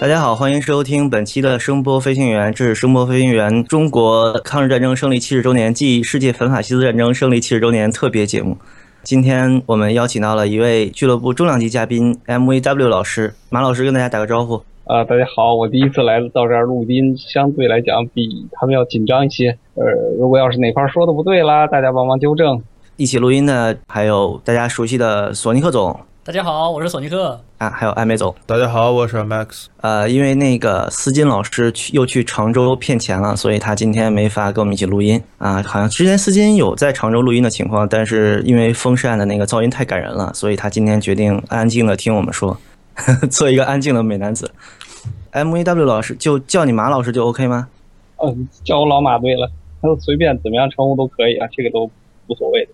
大家好，欢迎收听本期的声波飞行员，这是声波飞行员中国抗日战争胜利七十周年暨世界反法西斯战争胜利七十周年特别节目。今天我们邀请到了一位俱乐部重量级嘉宾 MVW 老师，马老师跟大家打个招呼。啊，大家好，我第一次来到这儿录音，相对来讲比他们要紧张一些。呃，如果要是哪块说的不对啦，大家帮忙纠正。一起录音的还有大家熟悉的索尼克总。大家好，我是索尼克啊，还有艾美总。大家好，我是 Max。呃，因为那个思金老师去又去常州骗钱了，所以他今天没法跟我们一起录音啊。好像之前思金有在常州录音的情况，但是因为风扇的那个噪音太感人了，所以他今天决定安静的听我们说，呵 呵做一个安静的美男子。M A W 老师就叫你马老师就 OK 吗？嗯，叫我老马对了，他随便怎么样称呼都可以啊，这个都无所谓的。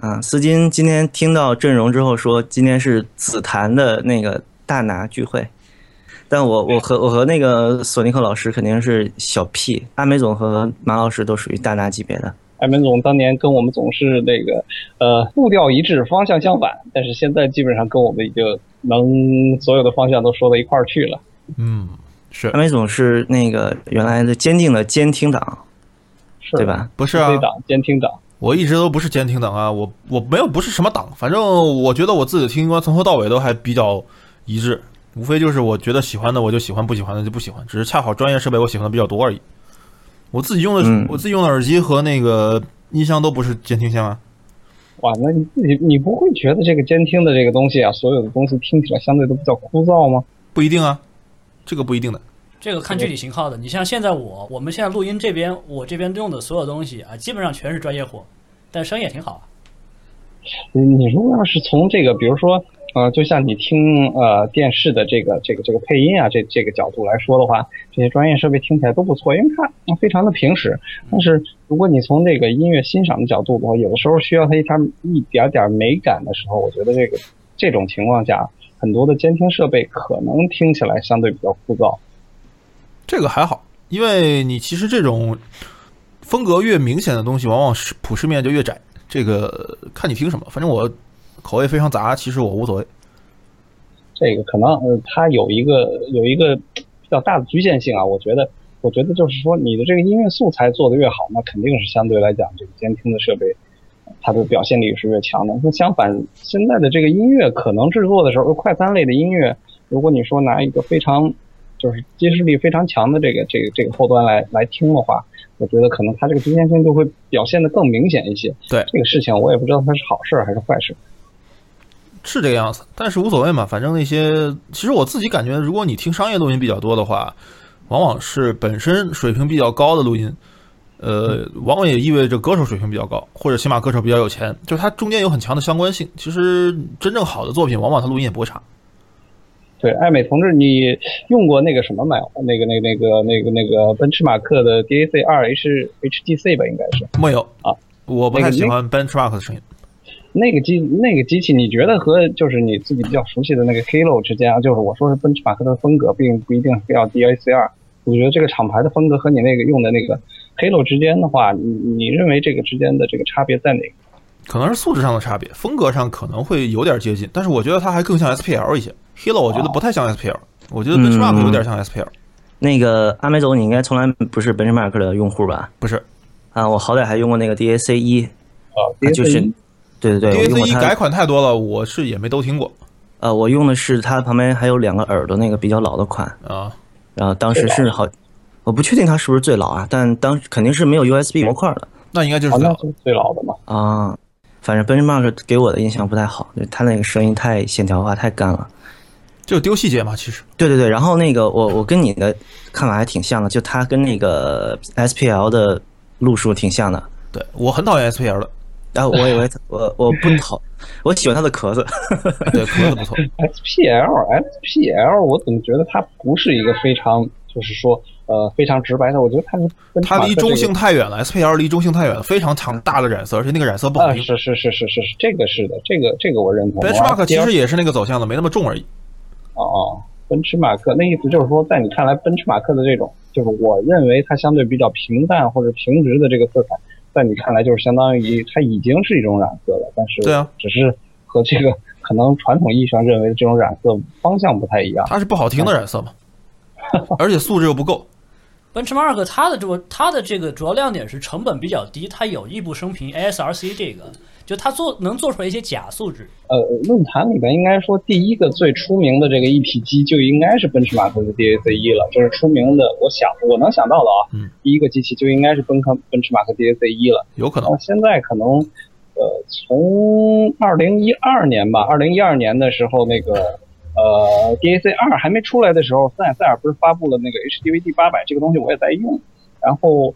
啊，斯金今天听到阵容之后说，今天是紫檀的那个大拿聚会，但我我和我和那个索尼克老师肯定是小 P，阿美总和马老师都属于大拿级别的。艾美总当年跟我们总是那个呃步调一致，方向相反，但是现在基本上跟我们已经能所有的方向都说到一块儿去了。嗯，是阿美总是那个原来的坚定的监听党，是对吧？不是啊？党监听党。我一直都不是监听党啊，我我没有不是什么党，反正我觉得我自己的听歌从头到尾都还比较一致，无非就是我觉得喜欢的我就喜欢，不喜欢的就不喜欢，只是恰好专业设备我喜欢的比较多而已。我自己用的我自己用的耳机和那个音箱都不是监听箱啊。哇，那你自己你不会觉得这个监听的这个东西啊，所有的东西听起来相对都比较枯燥吗？不一定啊，这个不一定的。这个看具体型号的，你像现在我，我们现在录音这边，我这边用的所有东西啊，基本上全是专业货，但声音也挺好。你如果要是从这个，比如说，呃，就像你听呃电视的这个这个这个配音啊，这这个角度来说的话，这些专业设备听起来都不错，因为它非常的平实。但是如果你从这个音乐欣赏的角度的话，有的时候需要它一点一点点美感的时候，我觉得这个这种情况下，很多的监听设备可能听起来相对比较枯燥。这个还好，因为你其实这种风格越明显的东西，往往是普世面就越窄。这个看你听什么，反正我口味非常杂，其实我无所谓。这个可能，它有一个有一个比较大的局限性啊。我觉得，我觉得就是说，你的这个音乐素材做得越好，那肯定是相对来讲，这个监听的设备它的表现力是越强的。那相反，现在的这个音乐可能制作的时候，快餐类的音乐，如果你说拿一个非常就是揭示力非常强的这个这个这个后端来来听的话，我觉得可能它这个局限性就会表现的更明显一些。对这个事情，我也不知道它是好事还是坏事。是这个样子，但是无所谓嘛，反正那些其实我自己感觉，如果你听商业录音比较多的话，往往是本身水平比较高的录音，呃，往往也意味着歌手水平比较高，或者起码歌手比较有钱，就是它中间有很强的相关性。其实真正好的作品，往往它录音也不会差。对，艾美同志，你用过那个什么没有？那个、那、那个、那个、那个奔驰马克的 DAC 二 H HDC 吧，应该是没有啊。我不太喜欢 Benchmark 的声音。那个机那个机器，你觉得和就是你自己比较熟悉的那个 Halo 之间啊，就是我说是奔驰马克的风格，并不一定非要 DAC 二。我觉得这个厂牌的风格和你那个用的那个 Halo 之间的话，你你认为这个之间的这个差别在哪个？可能是素质上的差别，风格上可能会有点接近，但是我觉得它还更像 SPL 一些。Halo 我觉得不太像 SPL，我觉得 Benchmark 有点像 SPL。那个阿美总，你应该从来不是 Benchmark 的用户吧？不是。啊，我好歹还用过那个 DAC 一啊，就是对对对，DAC 一改款太多了，我是也没都听过。呃，我用的是它旁边还有两个耳朵那个比较老的款。啊，然后当时是好，我不确定它是不是最老啊，但当肯定是没有 USB 模块的，那应该就是最老的嘛。啊。反正 Benchmark 给我的印象不太好，就它那个声音太线条化、太干了，就丢细节嘛。其实，对对对。然后那个我我跟你的看法还挺像的，就它跟那个 SPL 的路数挺像的。对我很讨厌 SPL 的，然后我以为我我不讨，我喜欢它的壳子，对壳子不错。SPL SPL 我怎么觉得它不是一个非常就是说。呃，非常直白的，我觉得它是它离中性太远了，SPL 离中性太远了，非常强大的染色，而且那个染色不好听。是是是是是是，这个是的，这个这个我认同。Benchmark 其实也是那个走向的，没那么重而已。哦哦，奔驰马克那意思就是说，在你看来，奔驰马克的这种，就是我认为它相对比较平淡或者平直的这个色彩，在你看来就是相当于它已经是一种染色了，但是对啊，只是和这个可能传统意义上认为的这种染色方向不太一样。它是不好听的染色嘛？而且素质又不够。Benchmark 它的这个它的这个主要亮点是成本比较低，它有异步升频 ASRC 这个，就他做能做出来一些假素质。呃，论坛里边应该说第一个最出名的这个一体机就应该是奔驰马克的 DAC 一了，就是出名的，我想我能想到的啊，嗯，第一个机器就应该是奔克奔驰马克 DAC 一了。有可能现在可能，呃，从二零一二年吧，二零一二年的时候，那个呃 DAC 二还没出来的时候，森海塞尔不是发布了那个 HDVD 八百这个东西，我也在用。然后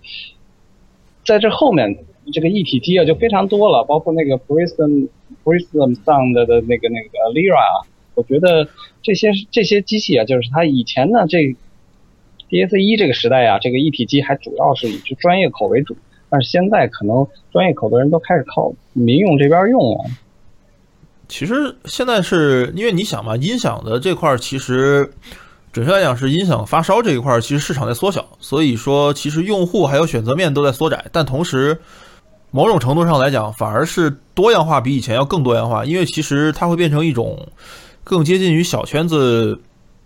在这后面，这个一体机啊就非常多了，包括那个 Prism Prism Sound 的那个那个 Lira，啊，我觉得这些这些机器啊，就是它以前呢这 DAC 一这个时代啊，这个一体机还主要是以专业口为主。但是现在可能专业口的人都开始靠民用这边用了。其实现在是因为你想嘛，音响的这块儿其实准确来讲是音响发烧这一块儿，其实市场在缩小，所以说其实用户还有选择面都在缩窄，但同时某种程度上来讲，反而是多样化比以前要更多样化，因为其实它会变成一种更接近于小圈子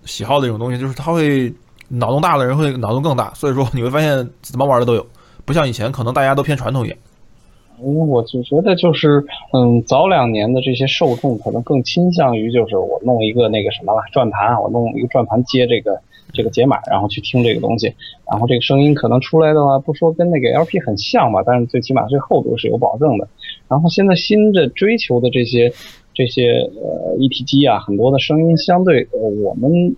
喜好的一种东西，就是它会脑洞大的人会脑洞更大，所以说你会发现怎么玩的都有，不像以前可能大家都偏传统一点。因为我就觉得就是，嗯，早两年的这些受众可能更倾向于就是我弄一个那个什么了转盘，我弄一个转盘接这个这个解码，然后去听这个东西，然后这个声音可能出来的话，不说跟那个 LP 很像吧，但是最起码这个厚度是有保证的。然后现在新的追求的这些这些呃一体机啊，很多的声音相对呃我们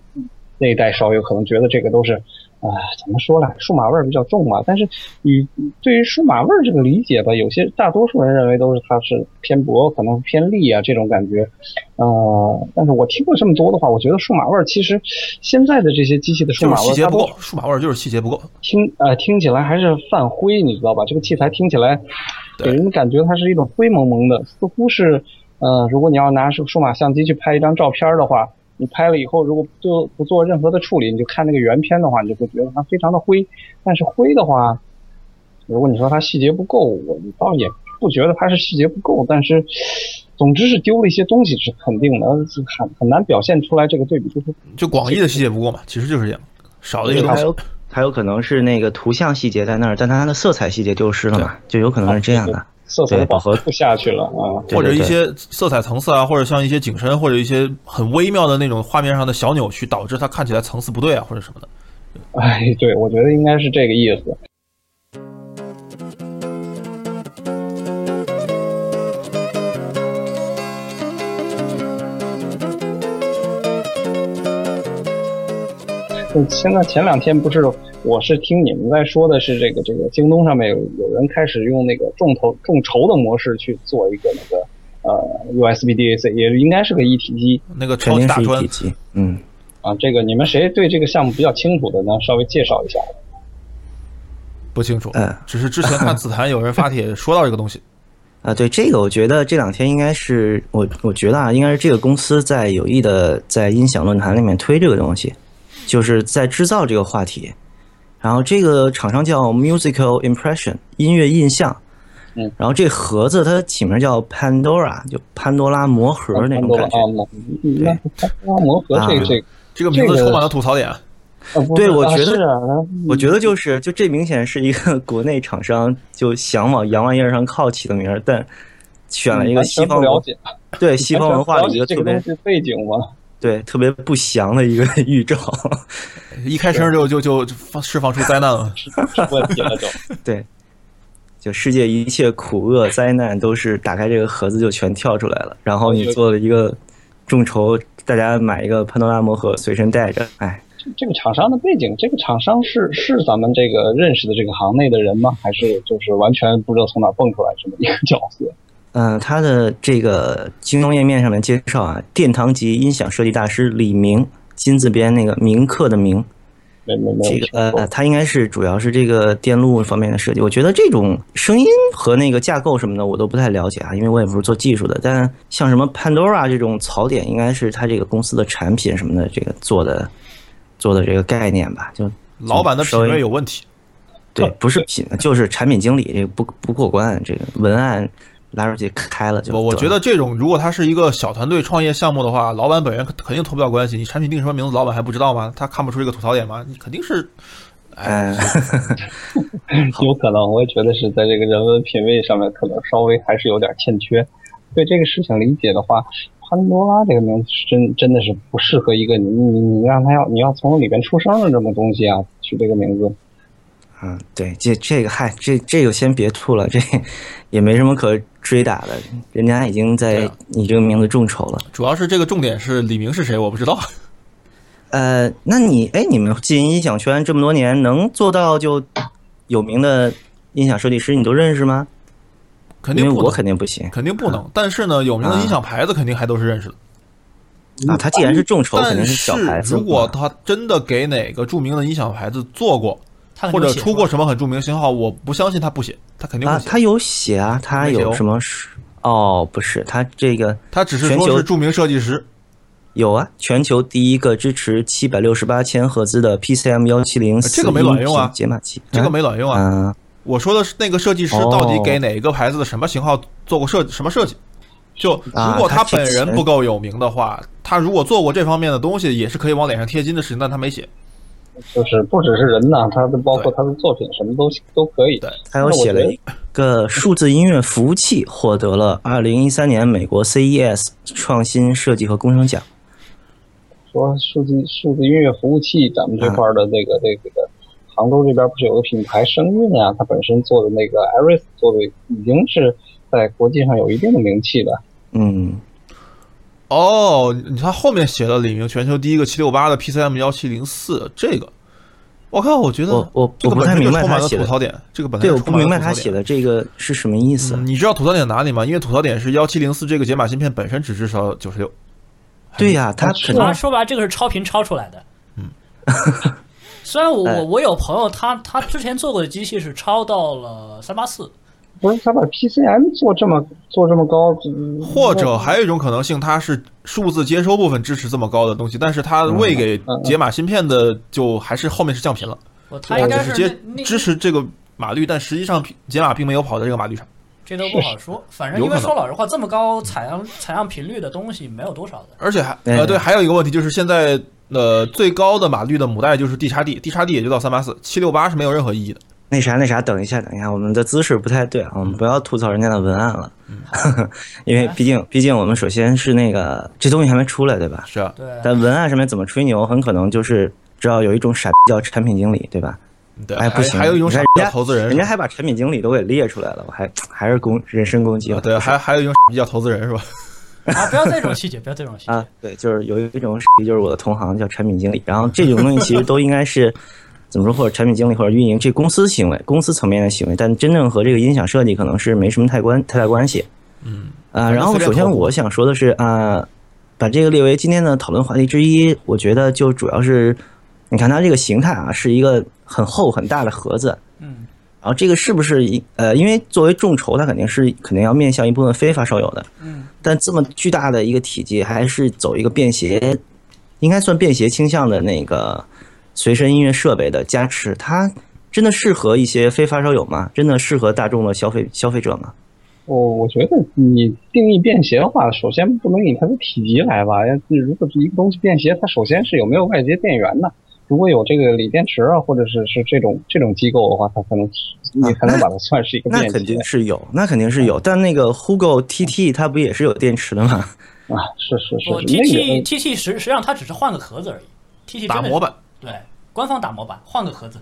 那一代稍有可能觉得这个都是。啊、怎么说呢？数码味儿比较重嘛。但是你对于数码味儿这个理解吧，有些大多数人认为都是它是偏薄，可能偏利啊这种感觉。呃，但是我听过这么多的话，我觉得数码味儿其实现在的这些机器的数码味儿，细节不够，数码味儿就是细节不够。听呃听起来还是泛灰，你知道吧？这个器材听起来给人的感觉它是一种灰蒙蒙的，似乎是呃，如果你要拿数数码相机去拍一张照片的话，你拍了以后，如果不做不做任何的处理，你就看那个原片的话，你就会觉得它非常的灰。但是灰的话，如果你说它细节不够，我倒也不觉得它是细节不够，但是总之是丢了一些东西是肯定的，是很很难表现出来这个对比就是。就广义的细节不够嘛，其实就是这样，少的一个东西。还有可能是那个图像细节在那儿，但它的色彩细节丢失了嘛，就有可能是这样的。色彩对饱和饱和度下去了啊。或者一些色彩层次啊，或者像一些景深，或者一些很微妙的那种画面上的小扭曲，导致它看起来层次不对啊，或者什么的。哎，对，我觉得应该是这个意思。现在前两天不是，我是听你们在说的是这个这个京东上面有有人开始用那个众筹众筹的模式去做一个那个呃 USB DAC，也应该是个一体机那个超级大专体机，嗯，啊。这个你们谁对这个项目比较清楚的呢？稍微介绍一下。不清楚嗯，只是之前看紫檀有人发帖 说到这个东西，啊，对这个，我觉得这两天应该是我我觉得啊，应该是这个公司在有意的在音响论坛里面推这个东西，就是在制造这个话题。然后这个厂商叫 Musical Impression 音乐印象，嗯，然后这盒子它起名叫 Pandora，就潘多拉魔盒那种感觉。潘多拉魔盒这个这个这个名字充满了吐槽点。对我觉得是啊，我觉得就是，就这明显是一个 国内厂商就想往洋玩意儿上靠起的名儿，但选了一个西方了解对西方文化的一个特别背景吗？对特别不祥的一个 预兆。一开声就就就就放释放出灾难了。问题了就。对，就世界一切苦厄灾难都是打开这个盒子就全跳出来了，然后你做了一个众筹，大家买一个潘多拉魔盒随身带着，哎，这个厂商的背景，这个厂商是是咱们这个认识的这个行内的人吗？还是就是完全不知道从哪蹦出来这么一个角色？嗯、它的这个京东页面上面介绍啊，殿堂级音响设计大师李明，金字边那个铭刻的铭，没没没这个呃，它应该是主要是这个电路方面的设计。我觉得这种声音和那个架构什么的我都不太了解啊，因为我也不是做技术的。但像什么 Pandora 这种槽点，应该是它这个公司的产品什么的这个做的做的这个概念吧，就老板的品味有问题，对，不是品，就是产品经理这个不不过关，这个文案拉出去开了就。我我觉得这种如果它是一个小团队创业项目的话，老板本人肯肯定脱不了关系。你产品定什么名字，老板还不知道吗？他看不出这个吐槽点吗？你肯定是，哎，嗯，有可能，我也觉得是在这个人文品味上面可能稍微还是有点欠缺。对这个事情理解的话，潘多拉这个名字是真真的是不适合一个你你你让他要你要从里边出生的这么东西啊，取这个名字。嗯，对，这这个嗨，这这个先别吐了，这也没什么可追打的，人家已经在你这个名字众筹了。主要是这个重点是李明是谁，我不知道。呃，那你哎，你们进音响圈这么多年，能做到就有名的音响设计师你都认识吗？肯定不能，肯定不行肯定不能。但是呢，有名的音响牌子肯定还都是认识的。啊。他既然是众筹，肯定是小牌子。如果他真的给哪个著名的音响牌子做过，或者出过什么很著名的型号，我不相信他不写，他肯定会，写。啊他有写啊，他有什么是？哦，不是，他这个他只是说是著名设计师。有啊，全球第一个支持七百六十八千赫兹的 PCM 幺七零这个没卵用啊解码器，这个没卵用啊！啊。我说的是那个设计师哦到底给哪个牌子的什么型号做过设什么设计？就啊如果他本人不够有名的话，他如果做过这方面的东西，也是可以往脸上贴金的事情，但他没写。就是不只是人呐，他的包括他的作品什么都都可以。对他又写了一个数字音乐服务器，获得了二零一三年美国 CES 创新设计和工程奖。说数字数字音乐服务器，咱们这块儿的这个、这个这个杭州这边不是有个品牌声韵啊，它本身做的那个 Iris 做的已经是在国际上有一定的名气的。嗯，哦，你看后面写了李明全球第一个七六八的 PCM 幺七零四，这个，我靠，我觉得我我不太明白他写的吐槽点，这个本来对，我不明白他写的这个是什么意思。嗯你知道吐槽点哪里吗？因为吐槽点是幺七零四这个解码芯片本身只至少九十六。对呀、他是肯定当然说白了，这个是超频超出来的。嗯，虽然我哎我我有朋友他他之前做过的机器是超到了三八四，不是他把 PCM 做这么做这么高，嗯或者还有一种可能性，它是数字接收部分支持这么高的东西，但是它喂给嗯解码芯片的就还是后面是降频了，我他应该是接支持这个码率，但实际上解码并没有跑在这个码率上。这都不好说。反正因为说老实话，这么高采样采样频率的东西没有多少的。而且还哎呃对，还有一个问题就是现在呃最高的码率的母带就是 D 叉 D，D 叉 D 也就到三八四，七六八是没有任何意义的。那啥那啥，等一下等一下，我们的姿势不太对啊，我们不要吐槽人家的文案了，因为毕竟毕竟我们首先是那个这东西还没出来，对吧？是啊，对，但文案上面怎么吹牛，很可能就是知道有一种傻逼叫产品经理，对吧？对，哎，不行，还有一种傻逼叫投资人，人家还把产品经理都给列出来了，我还还是攻人身攻击对，还还有一种傻逼叫投资人是吧？啊，不要这种细节，不要这种细节。啊，对，就是有一种就是我的同行叫产品经理，然后这种东西其实都应该是怎么说，或者产品经理或者运营这公司行为、公司层面的行为，但真正和这个音响设计可能是没什么太关太大关系。嗯，啊、然后首先我想说的是啊、把这个列为今天的讨论话题之一，我觉得就主要是你看它这个形态啊，是一个很厚很大的盒子，嗯，然后这个是不是一呃，因为作为众筹，它肯定是肯定要面向一部分非发烧友的，嗯，但这么巨大的一个体积，还是走一个便携，应该算便携倾向的那个随身音乐设备的加持，它真的适合一些非发烧友吗？真的适合大众的消费消费者吗？我我觉得你定义便携的话，首先不能以它的体积来吧。要如果是一个东西便携，它首先是有没有外接电源呢？如果有这个锂电池啊，或者是是这种这种机构的话，它可能你才能把它算是一个便携。那肯定是有，那肯定是有。但那个 Hugo TT 它不也是有电池的吗？啊，是是是我是，T 那 T 个 T T 实实际上它只是换个壳子而已，T T 打模板，对，官方打模板，换个盒子。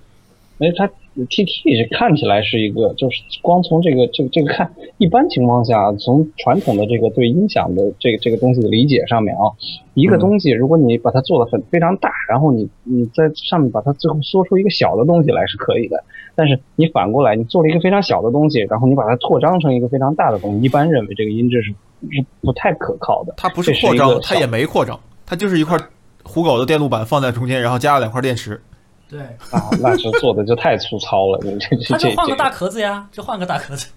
因为它 T T 是看起来是一个，就是光从这个这个这个看，一般情况下，从传统的这个对音响的这个这个东西的理解上面啊，一个东西如果你把它做的很非常大，然后你你在上面把它最后缩出一个小的东西来是可以的，但是你反过来，你做了一个非常小的东西，然后你把它扩张成一个非常大的东西，一般认为这个音质是是不太可靠的。它不是扩张，它也没扩张，它就是一块虎狗的电路板放在中间，然后加了两块电池。对，啊，那就做的就太粗糙了，你这这它就换个大壳子呀，就换个大壳子。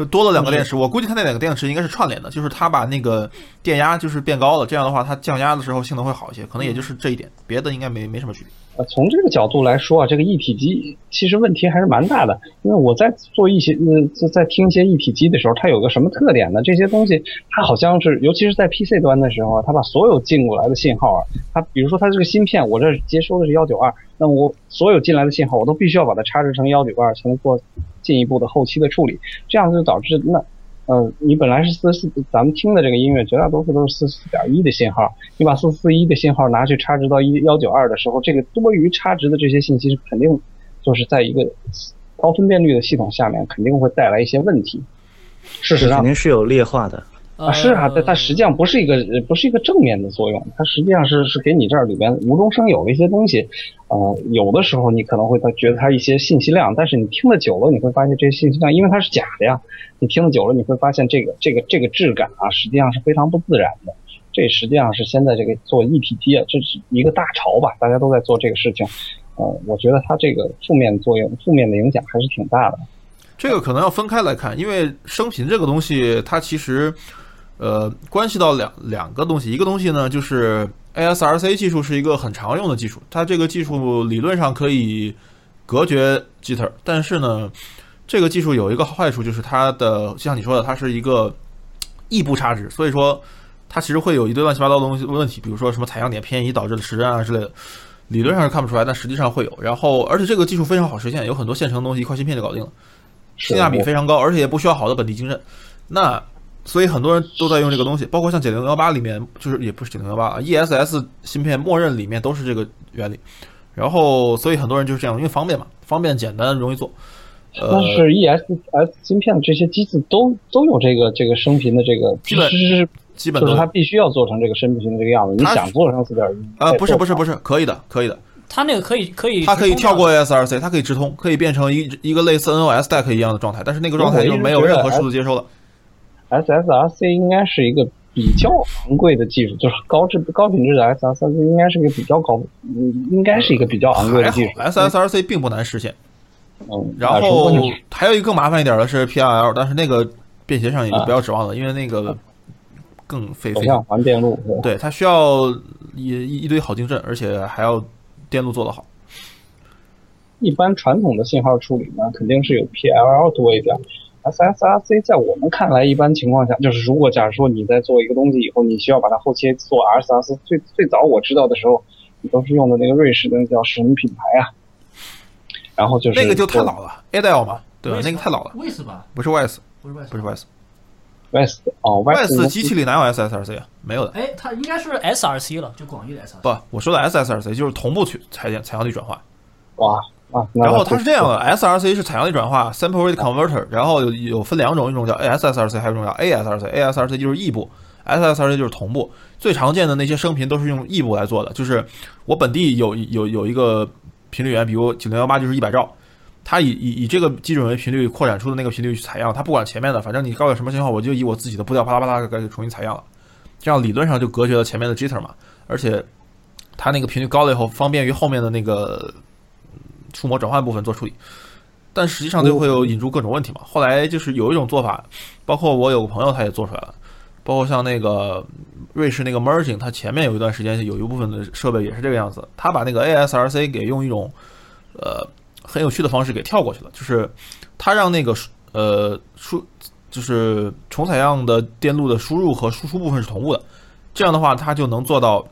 就多了两个电池。我估计它那两个电池应该是串联的，就是它把那个电压就是变高了，这样的话它降压的时候性能会好一些，可能也就是这一点，别的应该没没什么区别。呃，从这个角度来说啊，这个一体机其实问题还是蛮大的。因为我在做一些呃，在听一些一体机的时候，它有个什么特点呢？这些东西它好像是，尤其是在 PC 端的时候啊，它把所有进过来的信号啊，它比如说它这个芯片，我这接收的是幺九二，那么我所有进来的信号，我都必须要把它插置成幺九二，才能做进一步的后期的处理。这样就导致那。呃，你本来是四四，咱们听的这个音乐绝大多数都是四四点一的信号，你把四四一的信号拿去插值到一幺九二的时候，这个多余插值的这些信息是肯定就是在一个高分辨率的系统下面肯定会带来一些问题。事实上肯定是有劣化的。啊，是啊，它它实际上不是一个不是一个正面的作用，它实际上是是给你这儿里边无中生有的一些东西，呃，有的时候你可能会它觉得它一些信息量，但是你听的久了，你会发现这些信息量，因为它是假的呀，你听的久了，你会发现这个这个这个质感啊，实际上是非常不自然的。这实际上是现在这个做一体机啊，这是一个大潮吧，大家都在做这个事情，呃，我觉得它这个负面作用、负面的影响还是挺大的。这个可能要分开来看，因为声频这个东西，它其实。呃，关系到两两个东西，一个东西呢，就是 ASRC 技术是一个很常用的技术，它这个技术理论上可以隔绝 Jitter，但是呢，这个技术有一个坏处，就是它的就像你说的，它是一个异步差值，所以说它其实会有一堆乱七八糟的东西问题，比如说什么采样点偏移导致的时针啊之类的，理论上是看不出来，但实际上会有。然后，而且这个技术非常好实现，有很多现成的东西一块芯片就搞定了，性价比非常高，而且也不需要好的本地晶振。那所以很多人都在用这个东西，包括像九零幺八里面，就是也不是九零幺八啊，E S S 芯片默认里面都是这个原理。然后，所以很多人就是这样，因为方便嘛，方便简单容易做。但是 E S S 芯片的这些机子都都有这个这个升频的这个，基本是基本就是它必须要做成这个升频的这个样子。你想做成四点一啊？不是不是不是，可以的可以的。它那个可以可以，它可以跳过 A S R C，它可以直通，可以变成一一个类似 N O S Stack 一样的状态，但是那个状态就没有任何数字接收了。SSRC 应该是一个比较昂贵的技术，就是高质高品质的 SSRC 应该是一个比较高，嗯，应该是一个比较昂贵的技术。SSRC 并不难实现，嗯，然后还有一个更麻烦一点的是 PLL，但是那个便携上也就不要指望了，因为那个更费费。像环电路，对，它需要一一堆好晶振，而且还要电路做得好。一般传统的信号处理呢，肯定是有 PLL 多一点。SSRC 在我们看来，一般情况下就是，如果假如说你在做一个东西以后，你需要把它后期做 RSRC，最最早我知道的时候，你都是用的那个瑞士的那叫什么品牌啊？然后就是那个就太老了，Adel 嘛，对吧？那个太老了，Wes 吧？不是 Wes，不是 Wes，不是 Wes，Wes 哦，Wes 机器里哪有 SSRC 啊？没有的。哎，它应该是 SRC 了，就广义的 SRC。不，我说的 SSRC 就是同步去采样采样率转换。哇。啊，然后它是这样的，SRC 是采样率转化 （sample rate converter），然后有有分两种，一种叫 SSRC，还有一种叫 ASRC。ASRC 就是异步，SSRC 就是同步。最常见的那些声频都是用异步来做的，就是我本地有有有一个频率源，比如九零幺八就是一百兆，它以以以这个基准为频率扩展出的那个频率去采样，它不管前面的，反正你告诉什么信号，我就以我自己的步调啪啦啪啦给重新采样了，这样理论上就隔绝了前面的 jitter 嘛，而且它那个频率高了以后，方便于后面的那个。触摸转换部分做处理，但实际上就会有引出各种问题嘛。后来就是有一种做法，包括我有个朋友他也做出来了，包括像那个瑞士那个 Merging，它前面有一段时间有一部分的设备也是这个样子，他把那个 ASRC 给用一种呃很有趣的方式给跳过去了，就是他让那个呃输就是重采样的电路的输入和输出部分是同步的，这样的话它就能做到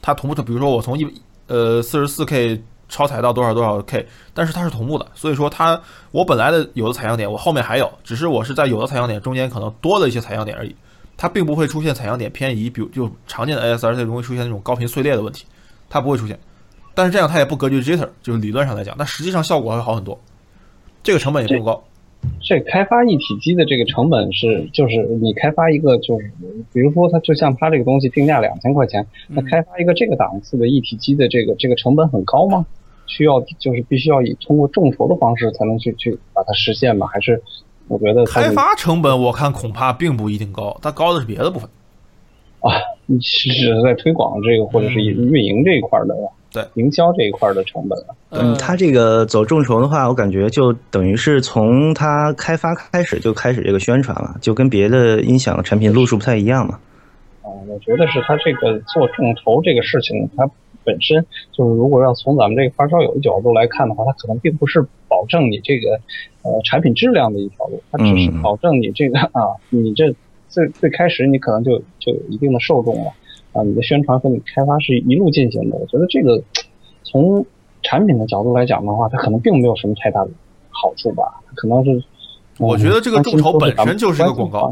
它同步的，比如说我从一呃四十四 K。超采到多少多少 K，但是它是同步的，所以说它我本来的有的采样点，我后面还有，只是我是在有的采样点中间可能多了一些采样点而已，它并不会出现采样点偏移，比如就常见的 ASRC 容易出现那种高频碎裂的问题，它不会出现，但是这样它也不隔绝 Jitter，就是理论上来讲，但实际上效果会好很多，这个成本也不高。这开发一体机的这个成本是，就是你开发一个，就是比如说它就像它这个东西定价两千块钱，那开发一个这个档次的一体机的这个这个成本很高吗？需要就是必须要以通过众筹的方式才能去去把它实现吗？还是我觉得开发成本我看恐怕并不一定高，它高的是别的部分啊。你是在推广这个或者是运营这一块的对营销这一块的成本了。嗯，呃，它这个走众筹的话，我感觉就等于是从它开发开始就开始这个宣传了，就跟别的音响产品路数不太一样嘛。啊，我觉得是他这个做众筹这个事情，它本身就是如果要从咱们这个发烧友的角度来看的话，它可能并不是保证你这个呃产品质量的一条路，它只是嗯保证你这个啊，你这最最开始你可能就就有一定的受众了啊，你的宣传和你开发是一路进行的。我觉得这个从产品的角度来讲的话，它可能并没有什么太大的好处吧，可能是。嗯我觉得这个众筹本身就是一个广告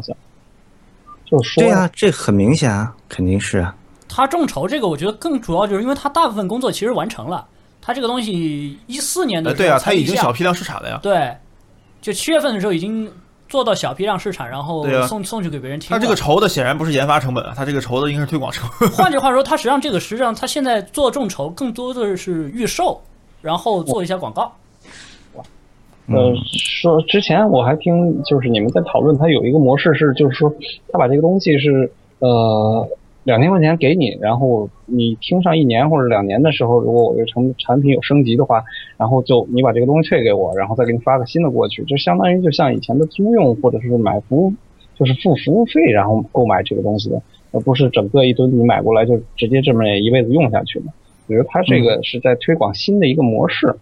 对呀、这很明显啊，肯定是啊。他众筹这个，我觉得更主要就是因为他大部分工作其实完成了，他这个东西一四年的呃，对啊，时候才立项它已经小批量市场了呀。对，就七月份的时候已经做到小批量市场，然后送送去给别人听他。这个筹的显然不是研发成本啊，他这个筹的应该是推广成本。换句话说，他实际上这个实际上他现在做众筹更多的是预售，然后做一下广告。呃，说之前我还听，就是你们在讨论，它有一个模式是，就是说，他把这个东西是呃两千块钱给你，然后你听上一年或者两年的时候，如果我这个成产品有升级的话，然后就你把这个东西退给我，然后再给你发个新的过去，就相当于就像以前的租用或者是买服务，就是付服务费然后购买这个东西的，而不是整个一吨你买过来就直接这么一辈子用下去的。我觉得它这个是在推广新的一个模式。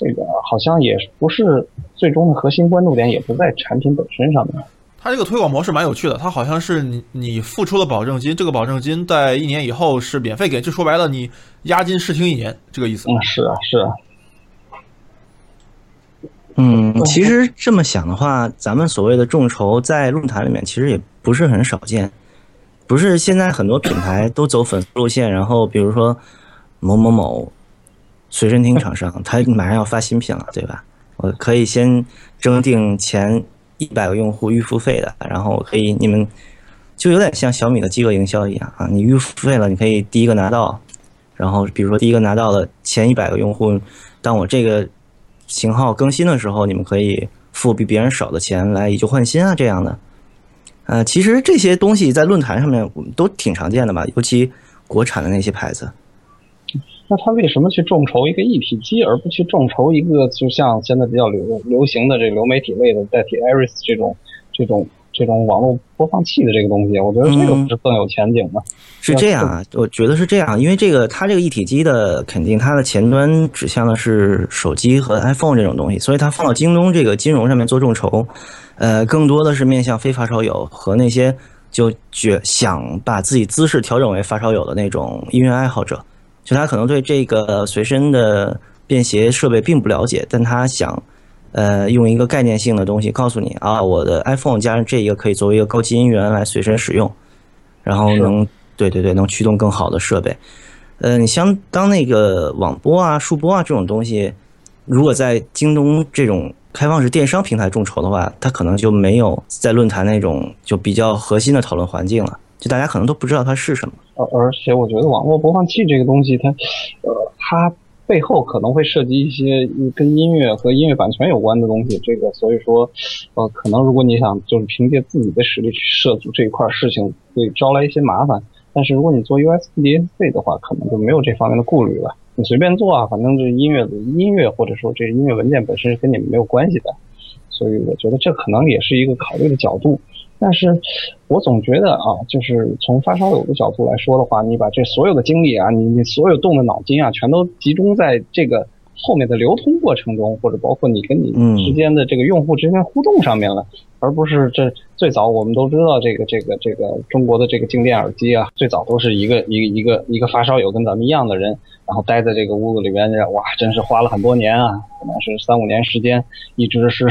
这个好像也不是最终的核心关注点，也不在产品本身上面。它这个推广模式蛮有趣的，它好像是你你付出了保证金，这个保证金在一年以后是免费给，就说白了你押金试听一年这个意思。嗯，是啊，是啊，嗯，其实这么想的话，咱们所谓的众筹在论坛里面其实也不是很少见，不是现在很多品牌都走粉丝路线，然后比如说某某某随身听厂商，他马上要发新品了，对吧？我可以先征订前一百个用户预付费的，然后我可以你们就有点像小米的饥饿营销一样啊，你预付费了，你可以第一个拿到，然后比如说第一个拿到的前一百个用户，当我这个型号更新的时候，你们可以付比别人少的钱来以旧换新啊这样的。呃，其实这些东西在论坛上面我们都挺常见的吧，尤其国产的那些牌子。那他为什么去众筹一个一体机，而不去众筹一个就像现在比较流流行的这流媒体类的代替 Iris 这种这种这种网络播放器的这个东西？我觉得这个不是更有前景吗？是这样啊，我觉得是这样，因为这个它这个一体机的肯定它的前端指向的是手机和 iPhone 这种东西，所以它放到京东这个金融上面做众筹，呃，更多的是面向非发烧友和那些就觉想把自己姿势调整为发烧友的那种音乐爱好者，就他可能对这个随身的便携设备并不了解，但他想。呃，用一个概念性的东西告诉你啊，我的 iPhone 加上这一个可以作为一个高级音源来随身使用，然后能对对对，能驱动更好的设备。呃，你相当那个网播啊、数播啊这种东西，如果在京东这种开放式电商平台众筹的话，它可能就没有在论坛那种就比较核心的讨论环境了，就大家可能都不知道它是什么。而而且我觉得网络播放器这个东西它，呃，它背后可能会涉及一些跟音乐和音乐版权有关的东西。这个所以说，呃，可能如果你想就是凭借自己的实力去涉足这一块事情，会招来一些麻烦。但是如果你做 USB-DAC 的话，可能就没有这方面的顾虑了。你随便做啊，反正这音乐的音乐或者说这音乐文件本身是跟你们没有关系的。所以我觉得这可能也是一个考虑的角度。但是我总觉得啊，就是从发烧友的角度来说的话，你把这所有的精力啊，你你所有动的脑筋啊，全都集中在这个后面的流通过程中，或者包括你跟你之间的这个用户之间互动上面了，而不是这最早我们都知道这个这个这个中国的这个静电耳机啊，最早都是一个一个一个一个发烧友跟咱们一样的人，然后待在这个屋子里边，哇，真是花了很多年啊，可能是三五年时间，一直是。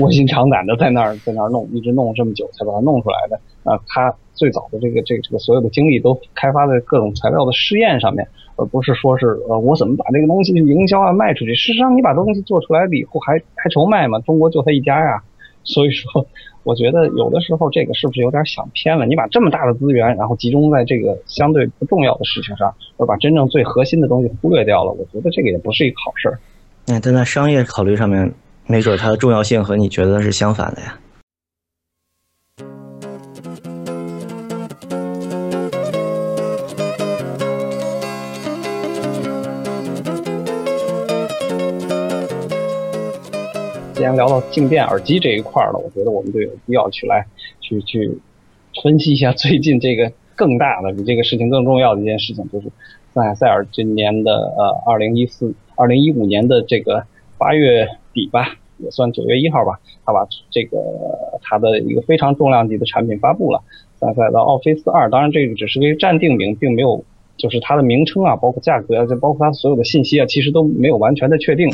卧薪尝胆的在那儿 在那儿弄，一直弄了这么久才把它弄出来的。啊，他最早的这个这个这个所有的精力都开发在各种材料的试验上面，而不是说是呃我怎么把这个东西营销啊卖出去。事实上，你把东西做出来了以后还还愁卖吗？中国就他一家呀。所以说，我觉得有的时候这个是不是有点想偏了？你把这么大的资源，然后集中在这个相对不重要的事情上，而把真正最核心的东西忽略掉了，我觉得这个也不是一个好事儿。那但在商业考虑上面。没准它的重要性和你觉得是相反的呀。既然聊到静电耳机这一块了，我觉得我们就有必要去来去去分析一下最近这个更大的、比这个事情更重要的一件事情，就是森海塞尔今年的呃二零一四二零一五年的这个八月底吧，也算九月一号吧，他把这个他的一个非常重量级的产品发布了，森海塞尔的奥菲斯二，当然这个只是一个暂定名，并没有。就是它的名称啊，包括价格啊，就包括它所有的信息啊，其实都没有完全的确定。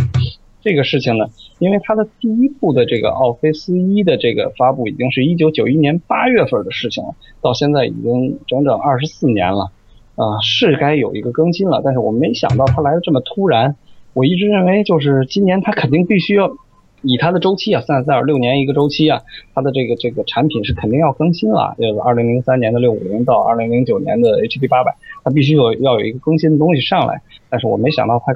这个事情呢，因为它的第一部的这个奥菲斯一的这个发布已经是一九九一年八月份的事情了，到现在已经整整二十四年了，啊，是该有一个更新了，但是我没想到它来的这么突然。我一直认为就是今年它肯定必须要。以它的周期啊，三十塞尔六年一个周期啊，它的这个这个产品是肯定要更新了。就是二零零三年的六五零到二零零九年的 HD 八百，它必须有要有一个更新的东西上来。但是我没想到它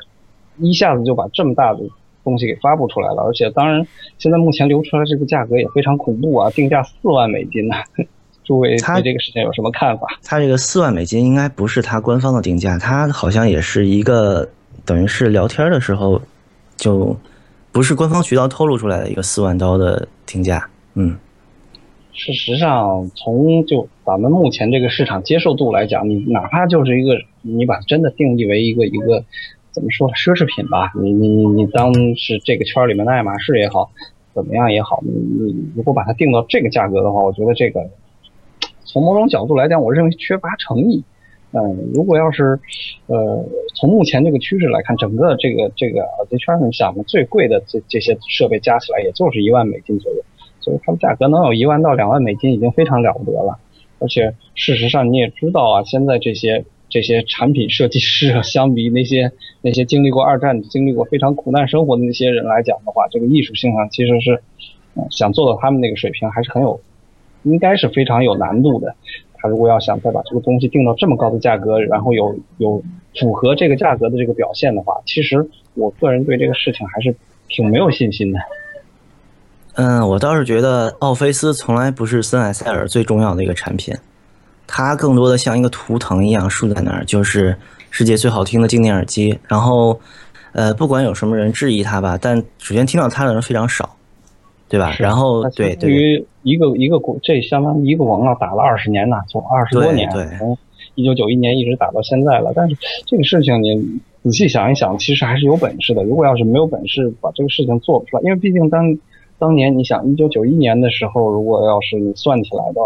一下子就把这么大的东西给发布出来了，而且当然现在目前流出来这个价格也非常恐怖啊，定价四万美金呢。诸位对这个事情有什么看法？它这个四万美金应该不是它官方的定价，它好像也是一个等于是聊天的时候就。不是官方渠道透露出来的一个四万刀的定价，嗯，事实上，从就咱们目前这个市场接受度来讲，你哪怕就是一个，你把真的定义为一个一个怎么说奢侈品吧，你你你当是这个圈里面的爱马仕也好，怎么样也好，你你如果把它定到这个价格的话，我觉得这个从某种角度来讲，我认为缺乏诚意。嗯，如果要是，呃，从目前这个趋势来看，整个这个这个耳机圈，你想嘛，最贵的这这些设备加起来也就是一万美金左右，所以它的价格能有一万到两万美金已经非常了不得了。而且事实上你也知道啊，现在这些这些产品设计师啊，相比那些那些经历过二战、经历过非常苦难生活的那些人来讲的话，这个艺术性上其实是，想做到他们那个水平还是很有，应该是非常有难度的。如果要想再把这个东西定到这么高的价格，然后有有符合这个价格的这个表现的话，其实我个人对这个事情还是挺没有信心的。嗯，我倒是觉得奥菲斯从来不是森海塞尔最重要的一个产品，它更多的像一个图腾一样竖在那儿，就是世界最好听的静电耳机。然后，呃，不管有什么人质疑它吧，但首先听到它的人非常少。对吧？然后对对于一个一个国，这相当于一个广告，打了二十年呐，从二十多年，从一九九一年一直打到现在了。但是这个事情你仔细想一想，其实还是有本事的。如果要是没有本事把这个事情做不出来，因为毕竟当。当年你想，一九九一年的时候，如果要是你算起来的，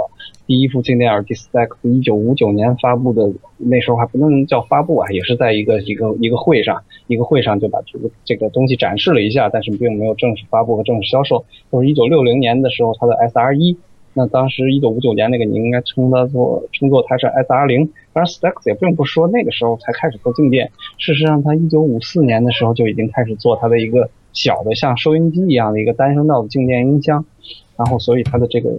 第一副静电耳机 Stax 一九五九年发布的，那时候还不能叫发布啊，也是在一个一个一个会上，一个会上就把这个这个东西展示了一下，但是并没有正式发布和正式销售。就是一九六零年的时候，它的 SR 一，那当时一九五九年那个你应该称它做称作它是 SR 零，当然 Stax 也并不是说那个时候才开始做静电，事实上它一九五四年的时候就已经开始做它的一个。小的像收音机一样的一个单声道的静电音箱，然后所以它的这个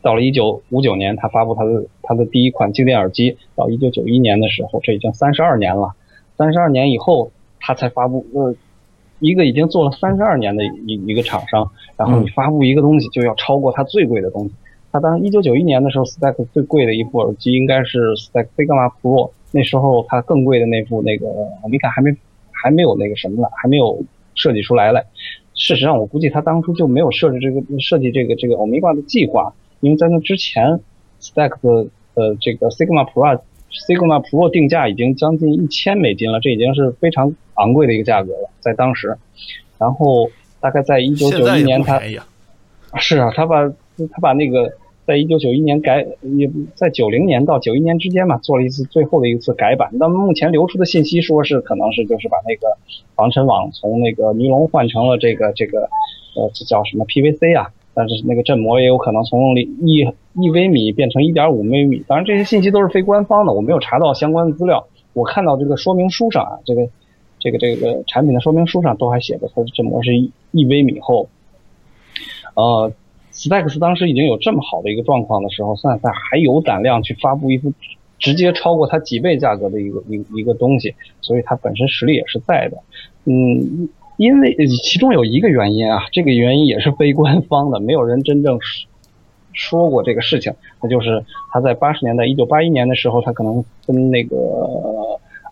到了一九五九年，它发布它的它的第一款静电耳机，到一九九一年的时候，这已经三十二年了。三十二年以后，它才发布。呃，一个已经做了三十二年的一一个厂商，然后你发布一个东西就要超过它最贵的东西。它当一九九一年的时候，stack 最贵的一部耳机应该是 Stax Sigma Pro，那时候它更贵的那部那个欧米伽还没还没有那个什么呢，还没有。设计出来了。事实上，我估计他当初就没有设置这个设计这个这个欧米伽的计划，因为在那之前，Stack 的呃这个 Sigma Pro Sigma Pro 定价已经将近一千美金了，这已经是非常昂贵的一个价格了，在当时。然后大概在一九九一年，他是啊，他把他把那个。在一九九一年改，也在九零年到九一年之间嘛，做了一次最后的一次改版。那么目前流出的信息说是可能是就是把那个防尘网从那个尼龙换成了这个这个呃这叫什么 PVC 啊？但是那个振膜也有可能从一一微米变成一点五微米。当然这些信息都是非官方的，我没有查到相关的资料。我看到这个说明书上啊，这个这个这个产品的说明书上都还写着它的振膜是一一微米厚，呃。Stax 当时已经有这么好的一个状况的时候，算算还有胆量去发布一副直接超过它几倍价格的一个一一个东西，所以它本身实力也是在的。嗯，因为其中有一个原因啊，这个原因也是非官方的，没有人真正说过这个事情，那就是他在八十年代，一九八一年的时候，他可能跟那个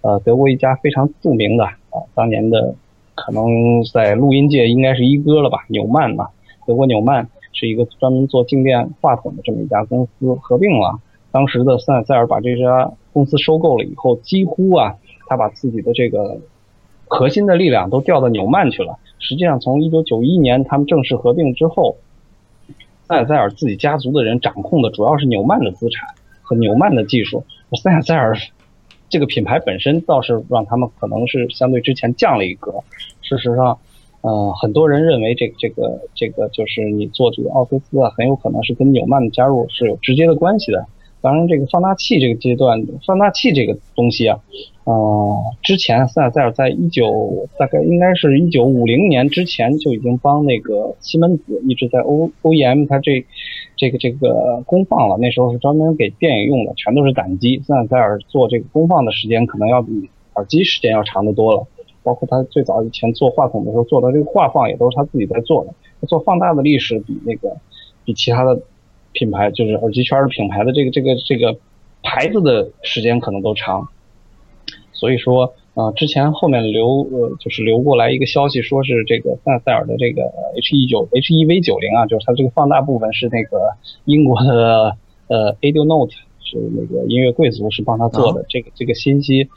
呃德国一家非常著名的啊当年的。可能在录音界应该是一哥了吧，纽曼嘛，德国纽曼是一个专门做静电话筒的这么一家公司，合并了。当时的森海塞尔把这家公司收购了以后，几乎啊，他把自己的这个核心的力量都调到纽曼去了。实际上，从一九九一年他们正式合并之后，森海塞尔自己家族的人掌控的主要是纽曼的资产和纽曼的技术。森海塞尔。这个品牌本身倒是让他们可能是相对之前降了一格。事实上，呃，很多人认为这这个这个就是你做这个奥菲斯啊，很有可能是跟纽曼的加入是有直接的关系的。当然，这个放大器这个阶段，放大器这个东西啊，呃，之前塞尔塞尔在一九大概应该是一九五零年之前就已经帮那个西门子一直在 O O E M 它这这个这个功放了。那时候是专门给电影用的，全都是胆机。塞尔塞尔做这个功放的时间可能要比耳机时间要长得多了。包括他最早以前做话筒的时候做的这个话放也都是他自己在做的。他做放大的历史比那个比其他的。品牌就是耳机圈的品牌的这个这个这个牌子的时间可能都长，所以说啊，之前后面流呃就是流过来一个消息，说是这个塞塞尔的这个 H E 九 H E V 九零啊，就是它这个放大部分是那个英国的呃 Audio Note 是那个音乐贵族是帮他做的，这个这个信息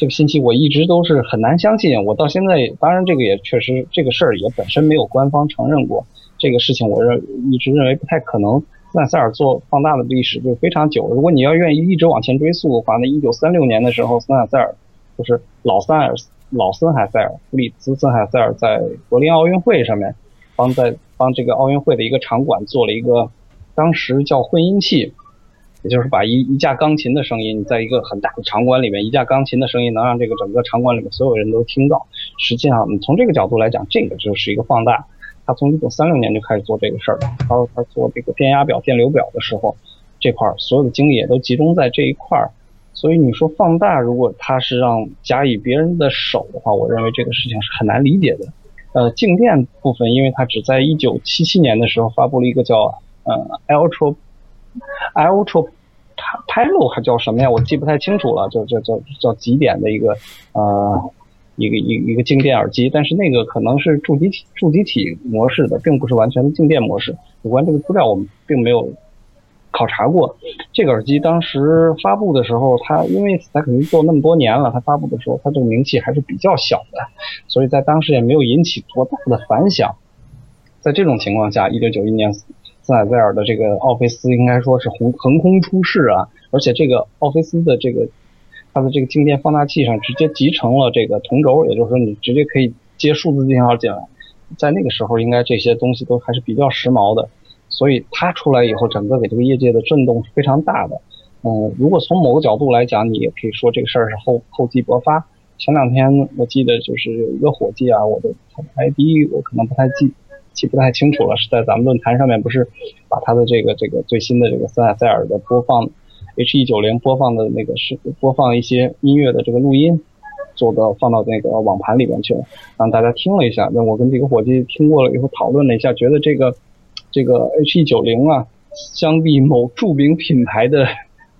这个信息我一直都是很难相信，我到现在当然这个也确实这个事儿也本身没有官方承认过这个事情，我认一直认为不太可能。森海塞尔做放大的历史就非常久。如果你要愿意一直往前追溯的话，那一九三六年的时候，森海塞尔就是老森尔老森海塞尔弗里茨森海塞尔在柏林奥运会上面帮在帮这个奥运会的一个场馆做了一个当时叫混音器，也就是把一一架钢琴的声音在一个很大的场馆里面，一架钢琴的声音能让这个整个场馆里面所有人都听到。实际上，从这个角度来讲，这个就是一个放大。他从一九三六年就开始做这个事儿了。他他做这个电压表、电流表的时候，这块儿所有的精力也都集中在这一块儿。所以你说放大，如果他是让假以别人的手的话，我认为这个事情是很难理解的。呃，静电部分，因为它只在一九七七年的时候发布了一个叫呃 Ultra Ultra Pilot 还叫什么呀？我记不太清楚了，就叫叫叫极点的一个呃。一个一一个静电耳机，但是那个可能是助集体助集体模式的，并不是完全的静电模式。有关这个资料我们并没有考察过。这个耳机当时发布的时候，它因为它肯定做那么多年了，它发布的时候它这个名气还是比较小的，所以在当时也没有引起多大的反响。在这种情况下，一九九一年斯海塞尔的这个奥菲斯应该说是横横空出世啊，而且这个奥菲斯的这个。它的这个静电放大器上直接集成了这个同轴，也就是说你直接可以接数字信号进来。在那个时候，应该这些东西都还是比较时髦的，所以它出来以后，整个给这个业界的震动是非常大的。嗯，如果从某个角度来讲，你也可以说这个事儿是厚厚积薄发。前两天我记得就是有一个伙计啊，我的他的 ID 我可能不太记记不太清楚了，是在咱们论坛上面不是把他的这个这个最新的这个森海塞尔的播放。H E 九零播放的那个是播放一些音乐的这个录音，做到放到那个网盘里边去了，让大家听了一下。那我跟这个伙计听过了以后讨论了一下，觉得这个这个 H E 九零啊，相比某著名品牌的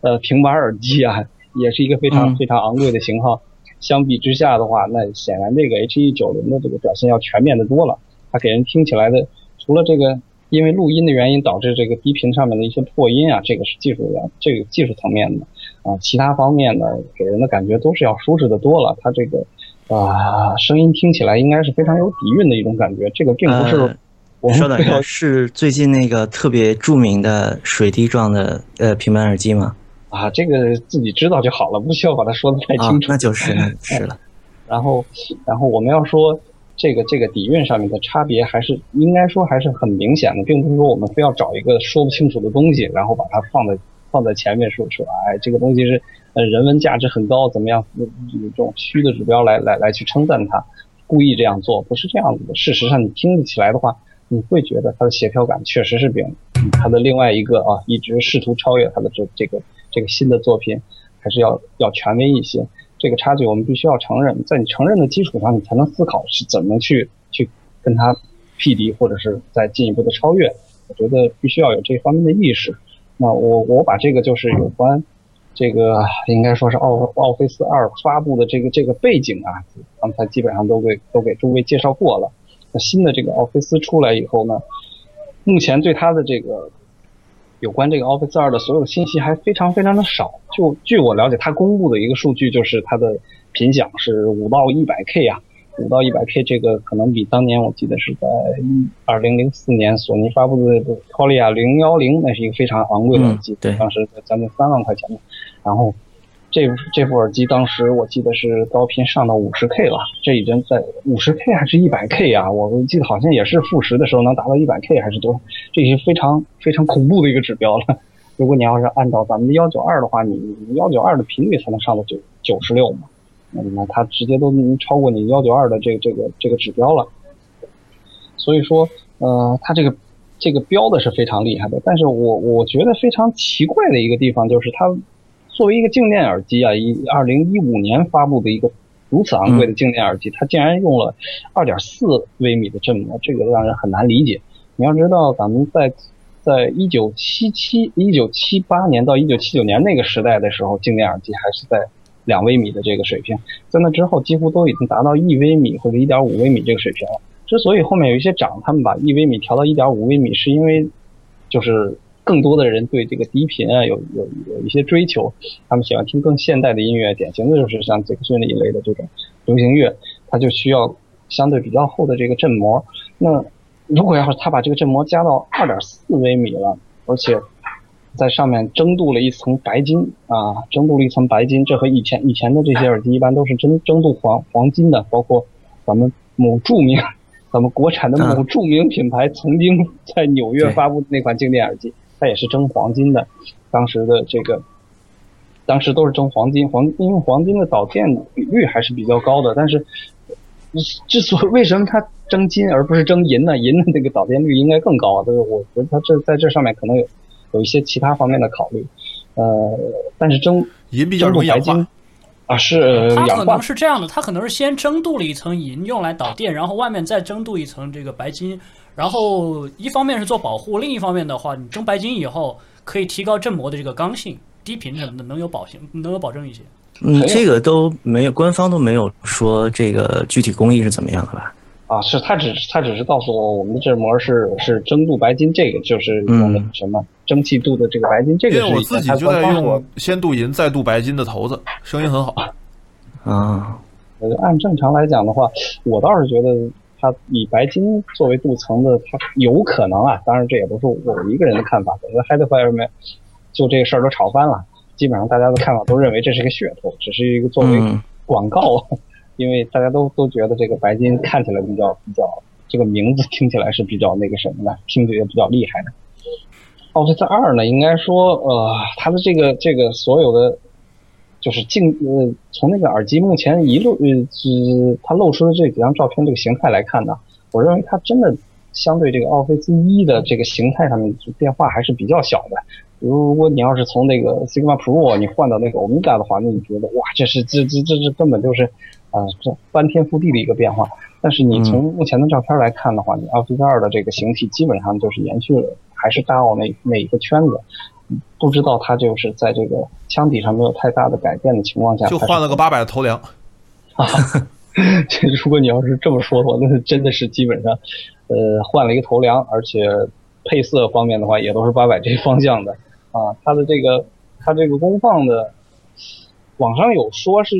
呃平板耳机啊，也是一个非常非常昂贵的型号。相比之下的话，那显然这个 H E 九零的这个表现要全面的多了。它给人听起来的，除了这个。因为录音的原因导致这个低频上面的一些破音啊，这个是技术的，这个技术层面的啊，其他方面呢，给人的感觉都是要舒适的多了。它这个啊，声音听起来应该是非常有底蕴的一种感觉。这个并不是我说的是最近那个特别著名的水滴状的呃平板耳机吗？啊，这个自己知道就好了，不需要把它说的太清楚。那就是那是了。然后，然后我们要说。这个这个底蕴上面的差别还是应该说还是很明显的，并不是说我们非要找一个说不清楚的东西，然后把它放在放在前面说说，哎，这个东西是呃人文价值很高，怎么样？这种虚的指标来来来去称赞它，故意这样做不是这样子的。事实上，你听起来的话，你会觉得它的协调感确实是比它的另外一个啊一直试图超越它的这这个这个新的作品还是要要权威一些。这个差距我们必须要承认，在你承认的基础上，你才能思考是怎么去去跟他匹敌，或者是再进一步的超越。我觉得必须要有这方面的意识。那我我把这个就是有关这个应该说是奥奥菲斯二发布的这个这个背景啊，刚才基本上都给都给诸位介绍过了。那新的这个奥菲斯出来以后呢，目前对它的这个有关这个 Office 二的所有信息还非常非常的少。就据我了解，它公布的一个数据就是它的频响是五到一百 K 啊。五到一百 K 这个可能比当年我记得是在二零零四年索尼发布的 c o l i a 零幺零，那是一个非常昂贵的耳机，对，当时将近三万块钱的。然后这这副耳机当时我记得是高频上到五十 K 了，这已经在五十 K 还是一百 K 啊？我记得好像也是负十的时候能达到一百 K 还是多？这已经非常非常恐怖的一个指标了。如果你要是按照咱们的幺九二的话，你幺九二的频率才能上到九九十六嘛。那么它直接都能超过你幺九二的这个这个这个指标了，所以说，呃，它这个这个标的是非常厉害的。但是我我觉得非常奇怪的一个地方就是，它作为一个静电耳机啊，一二零一五年发布的一个如此昂贵的静电耳机，它竟然用了二点四微米的振膜，这个让人很难理解。你要知道，咱们在在一九七七一九七八年到一九七九年那个时代的时候，静电耳机还是在。两微米的这个水平，在那之后几乎都已经达到一微米或者一点五微米这个水平了。之所以后面有一些涨他们把一微米调到一点五微米，是因为就是更多的人对这个低频啊有有有一些追求，他们喜欢听更现代的音乐，典型的就是像杰克逊一类的这种流行乐，它就需要相对比较厚的这个振膜。那如果要是他把这个振膜加到二点四微米了，而且在上面蒸镀了一层白金啊，蒸镀了一层白金，这和以前以前的这些耳机一般都是蒸蒸镀黄黄金的，包括咱们某著名，咱们国产的某著名品牌曾经在纽约发布的那款静电耳机，它也是争黄金的，当时的这个，当时都是争黄金，黄因为黄金的导电比率还是比较高的，但是之所以为什么它争金而不是争银呢？银的那个导电率应该更高啊，就是我觉得它这在这上面可能有。有一些其他方面的考虑，呃，但是争银比较容易氧化啊，是它可能是这样的，它可能是先蒸镀了一层银用来导电，然后外面再蒸镀一层这个白金，然后一方面是做保护，另一方面的话，你蒸白金以后可以提高振膜的这个刚性，低频什么的能有保性，能有保证一些。嗯，这个都没有，官方都没有说这个具体工艺是怎么样的吧？啊，是他只他只是告诉我，我们的振膜是是蒸镀白金，这个就是用的什么蒸汽镀的这个白金，这个是我自己就在用先镀银再镀白金的头子，声音很好。啊，呃，按正常来讲的话，我倒是觉得它以白金作为镀层的，它有可能啊，当然这也不是我一个人的看法，整个 Headfire 没就这个事儿都炒翻了，基本上大家的看法都认为这是个噱头，只是一个作为广告。因为大家都都觉得这个白金看起来比较比较，这个名字听起来是比较那个什么的，听着也比较厉害的。奥菲斯二呢，应该说，呃，它的这个这个所有的，就是镜呃，从那个耳机目前一路呃，只它露出的这几张照片这个形态来看呢，我认为它真的相对这个奥菲斯一的这个形态上面变化还是比较小的。如果你要是从那个 Sigma Pro 你换到那个 Omega 的话，那你觉得哇，这是这这这这根本就是。啊，这翻天覆地的一个变化。但是你从目前的照片来看的话，你奥菲斯二的这个形体基本上就是延续了，还是大奥那那一个圈子。不知道它就是在这个腔体上没有太大的改变的情况下，就换了个八百的头梁。啊，这如果你要是这么说的话，那真的是基本上，呃，换了一个头梁，而且配色方面的话也都是八百这方向的。啊，它的这个它这个功放的，网上有说是。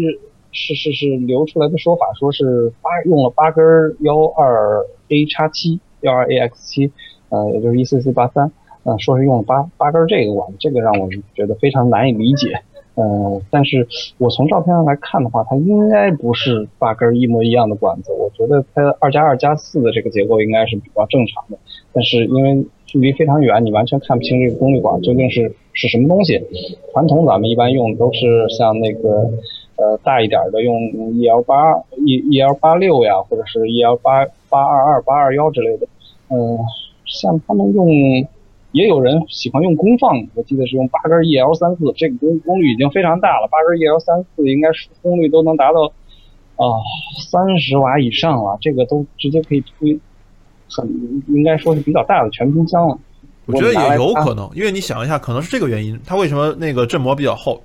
是是是流出来的说法，说是八用了八根幺二 A 叉七幺二 AX 七，呃，也就是 ECC 八三，呃，说是用了八八根这个管，这个让我觉得非常难以理解。呃，但是我从照片上来看的话，它应该不是八根一模一样的管子，我觉得它二加二加四的这个结构应该是比较正常的。但是因为距离非常远，你完全看不清这个功率管究竟是是什么东西。传统咱们一般用的都是像那个。呃，大一点的用 E L 八 E E L 八六呀，或者是 E L 八八二二八二幺之类的。嗯，像他们用，也有人喜欢用功放，我记得是用八根 E L 三四，这个功功率已经非常大了，八根 E L 三四应该是功率都能达到啊三十瓦以上了，这个都直接可以推很应该说是比较大的全冰箱了。我觉得也有可能，因为你想一下，可能是这个原因，它为什么那个振膜比较厚？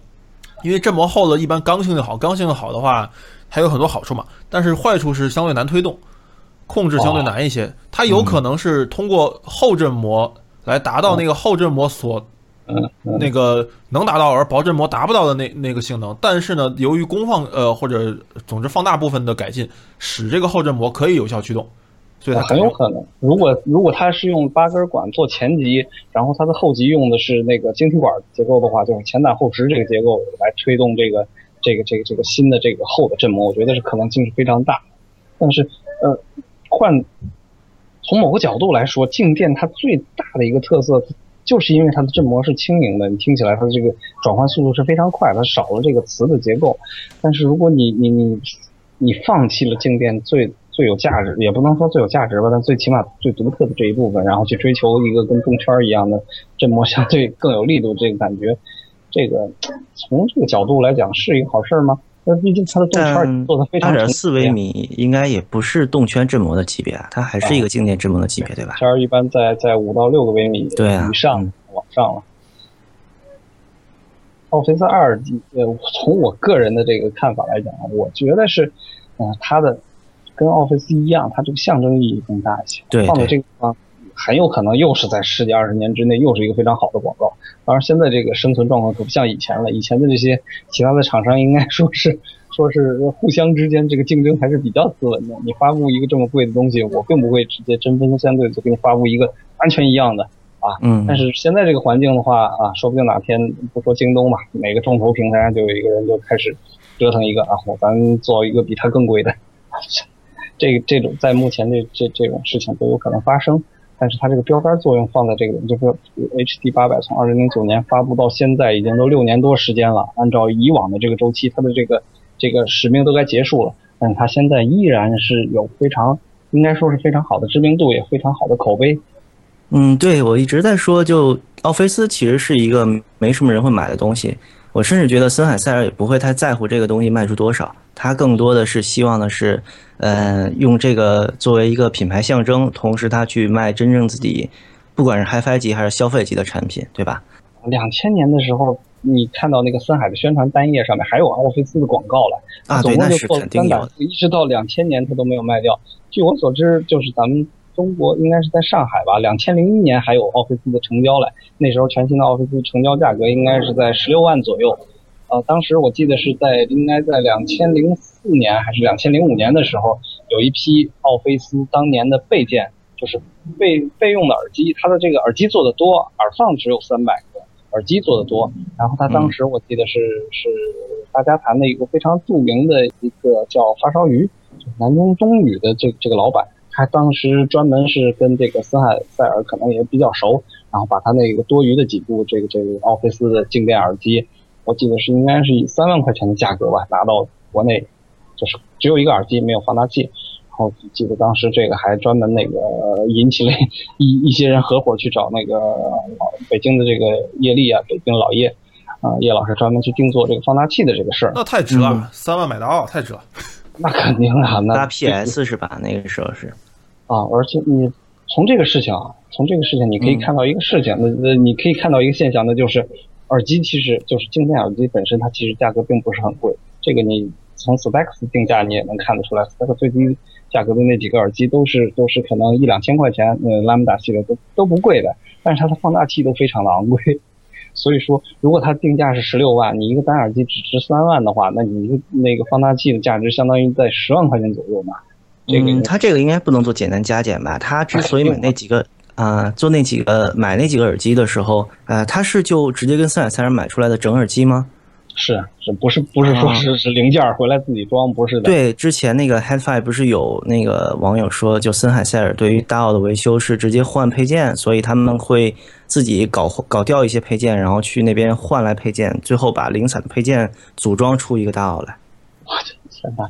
因为振膜厚的，一般刚性就好，刚性的好的话，还有很多好处嘛。但是坏处是相对难推动，控制相对难一些。它有可能是通过后振膜来达到那个后振膜所嗯嗯那个能达到而薄振膜达不到的那那个性能。但是呢，由于功放呃或者总之放大部分的改进，使这个后振膜可以有效驱动，所以它很有可能。如果如果它是用八根管做前级，然后它的后级用的是那个晶体管结构的话，就是前胆后直这个结构来推动这个这个这个这个新的这个后的振膜，我觉得是可能性是非常大。但是呃，换从某个角度来说，静电它最大的一个特色。就是因为它的振膜是轻盈的，你听起来它的这个转换速度是非常快，它少了这个磁的结构。但是如果你你你你放弃了静电最最有价值，也不能说最有价值吧，但最起码最独特的这一部分，然后去追求一个跟动圈一样的振膜相对更有力度这个感觉，这个从这个角度来讲是一个好事吗？那毕竟它的动圈做的非常二点四微米，应该也不是动圈振膜的级别啊，它还是一个静电振膜的级别，对吧？圈一般在在五到六个微米对啊以上往上了。奥菲斯二，呃，从我个人的这个看法来讲，我觉得是，嗯、它的跟奥菲斯一样，它这个象征意义更大一些。对放在这个地方，很有可能又是在十几二十年之内又是一个非常好的广告。当然，现在这个生存状况可不像以前了，以前的这些其他的厂商应该说是说是互相之间这个竞争还是比较斯文的。你发布一个这么贵的东西，我并不会直接针锋相对就给你发布一个完全一样的。嗯，但是现在这个环境的话啊，说不定哪天不说京东吧，每个众筹平台上就有一个人就开始折腾一个啊，我咱做一个比它更贵的，这这种在目前这这这种事情都有可能发生。但是它这个标杆作用放在这个，就是 HD 八百从二零零九年发布到现在已经都六年多时间了，按照以往的这个周期，它的这个这个使命都该结束了，但是它现在依然是有非常应该说是非常好的知名度，也非常好的口碑。嗯，对，我一直在说，就奥菲斯其实是一个没什么人会买的东西。我甚至觉得森海塞尔也不会太在乎这个东西卖出多少，他更多的是希望的是，呃，用这个作为一个品牌象征，同时他去卖真正自己，不管是 HiFi 级还是消费级的产品，对吧？两千年的时候，你看到那个森海的宣传单页上面还有奥菲斯的广告了啊，对，那就是肯定有的。一直到两千年它都没有卖掉。据我所知，就是咱们中国应该是在上海吧，两千零一年还有奥菲斯的成交来，那时候全新的奥菲斯成交价格应该是在十六万左右。呃，当时我记得是在应该在两千零四年还是两千零五年的时候，有一批奥菲斯当年的备件，就是备备用的耳机，它的这个耳机做的多，耳放只有三百个，耳机做的多。然后它当时我记得是、是大家谈的一个非常著名的一个叫发烧鱼，就是南京东宇的这这个老板，他当时专门是跟这个森海塞尔可能也比较熟，然后把他那个多余的几部这个这个奥菲斯的静电耳机，我记得是应该是以三万块钱的价格吧拿到国内，就是只有一个耳机没有放大器。然后记得当时这个还专门那个呃引起了一 一些人合伙去找那个老北京的这个叶力啊，北京老叶啊、叶老师专门去定做这个放大器的这个事儿。那太值了，三万买到太值了。那肯定啊，那搭 PS 是吧？那个时候是。啊，而且你从这个事情啊，从这个事情你可以嗯看到一个事情，那那你可以看到一个现象，那就是耳机其实就是静电耳机本身，它其实价格并不是很贵。这个你从 Specs 定价你也能看得出来，Specs 最低价格的那几个耳机都是都是可能一两千块钱，呃，拉姆达系列都都不贵的，但是它的放大器都非常的昂贵。所以说，如果它定价是十六万，你一个单耳机只值三万的话，那你一个那个放大器的价值相当于在十万块钱左右嘛。这个嗯，它这个应该不能做简单加减吧？它之所以买那几个啊、做那几个买那几个耳机的时候，呃，他是就直接跟森海塞尔买出来的整耳机吗？是是不是不是说啊是是零件儿回来自己装，不是的。对，之前那个 HeadFi 不是有那个网友说，就森海塞尔对于大奥的维修是直接换配件，所以他们会自己搞搞掉一些配件，然后去那边换来配件，最后把零散的配件组装出一个大奥来现在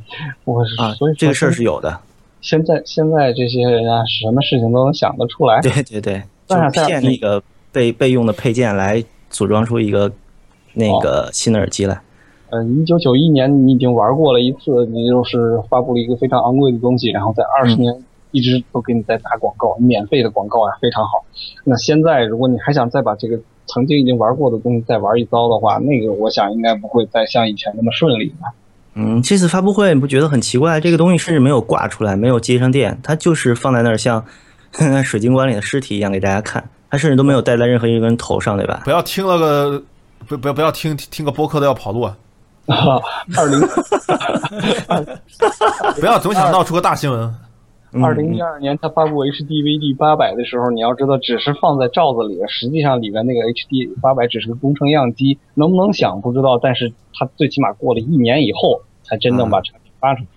我是啊所以。这个事儿是有的，现在现在这些人啊，什么事情都能想得出来。对对对，就骗那个备备用的配件来组装出一个那个新的耳机来。呃，一九九一年你已经玩过了一次，你就是发布了一个非常昂贵的东西，然后在二十嗯年一直都给你在打广告，免费的广告啊，非常好。那现在如果你还想再把这个曾经已经玩过的东西再玩一遭的话，那个我想应该不会再像以前那么顺利吧。嗯，这次发布会你不觉得很奇怪？这个东西甚至没有挂出来，没有接上电，它就是放在那儿，像 水晶棺里的尸体一样给大家看。它甚至都没有戴在任何一个人头上，对吧？不要听了个不不要不要听听个播客都要跑路啊！啊，二零 不要总想闹出个大新闻。二零一二年他发布 HDVD 八百的时候，你要知道只是放在罩子里，实际上里面那个 HD 八百只是个工程样机，能不能响不知道，但是它最起码过了一年以后才真正把产品发出去。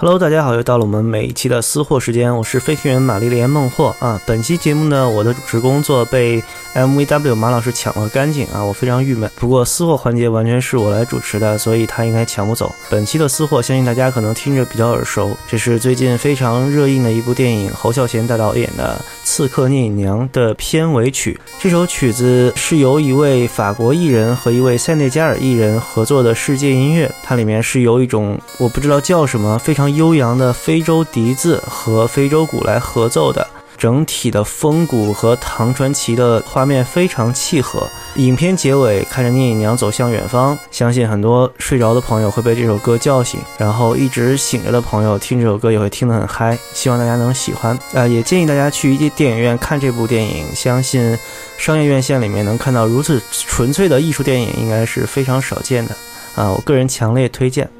Hello，大家好，又到了我们每一期的私货时间，我是飞行员玛丽莲梦霍啊。本期节目呢，我的主持工作被 MVW 马老师抢了干净啊，我非常郁闷。不过私货环节完全是我来主持的，所以他应该抢不走。本期的私货，相信大家可能听着比较耳熟，这是最近非常热映的一部电影，侯孝贤大导演的《刺客聂隐娘》的片尾曲。这首曲子是由一位法国艺人和一位塞内加尔艺人合作的世界音乐，它里面是由一种我不知道叫什么非常。悠扬的非洲笛子和非洲鼓来合奏的，整体的风骨和唐传奇的画面非常契合。影片结尾看着聂隐娘走向远方，相信很多睡着的朋友会被这首歌叫醒，然后一直醒着的朋友听这首歌也会听得很嗨。希望大家能喜欢，呃，也建议大家去一些电影院看这部电影。相信商业院线里面能看到如此纯粹的艺术电影，应该是非常少见的啊！我个人强烈推荐。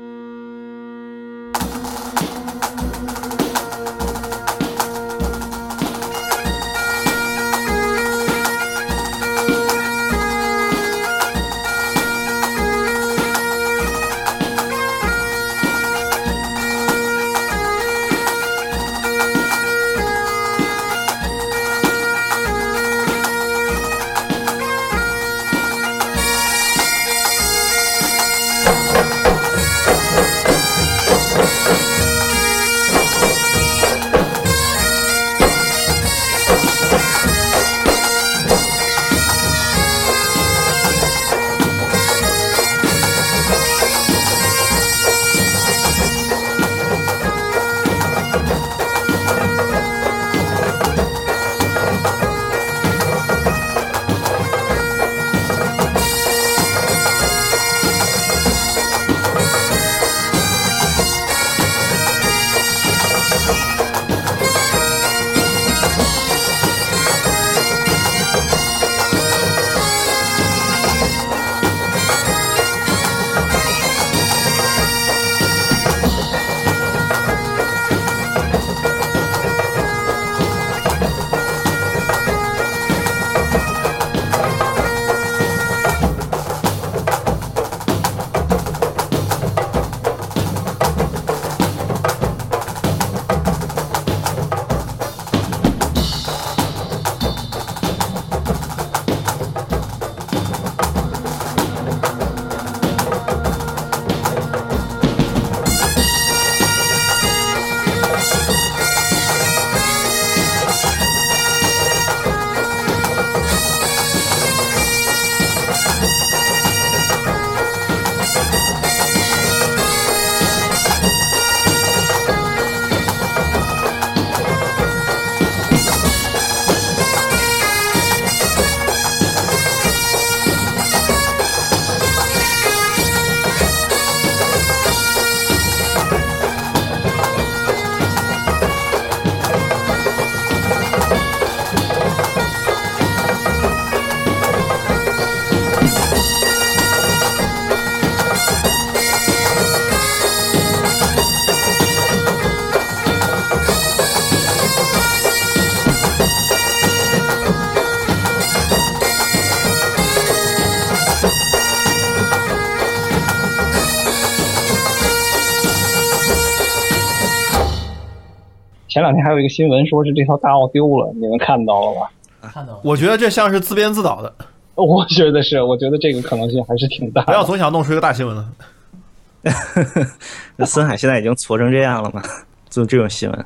两天还有一个新闻，说是这条大奥丢了，你们看到了吧？看到了。我觉得这像是自编自导的，我觉得是，我觉得这个可能性还是挺大。不要总想弄出一个大新闻来。那森海现在已经挫成这样了嘛？就这种新闻，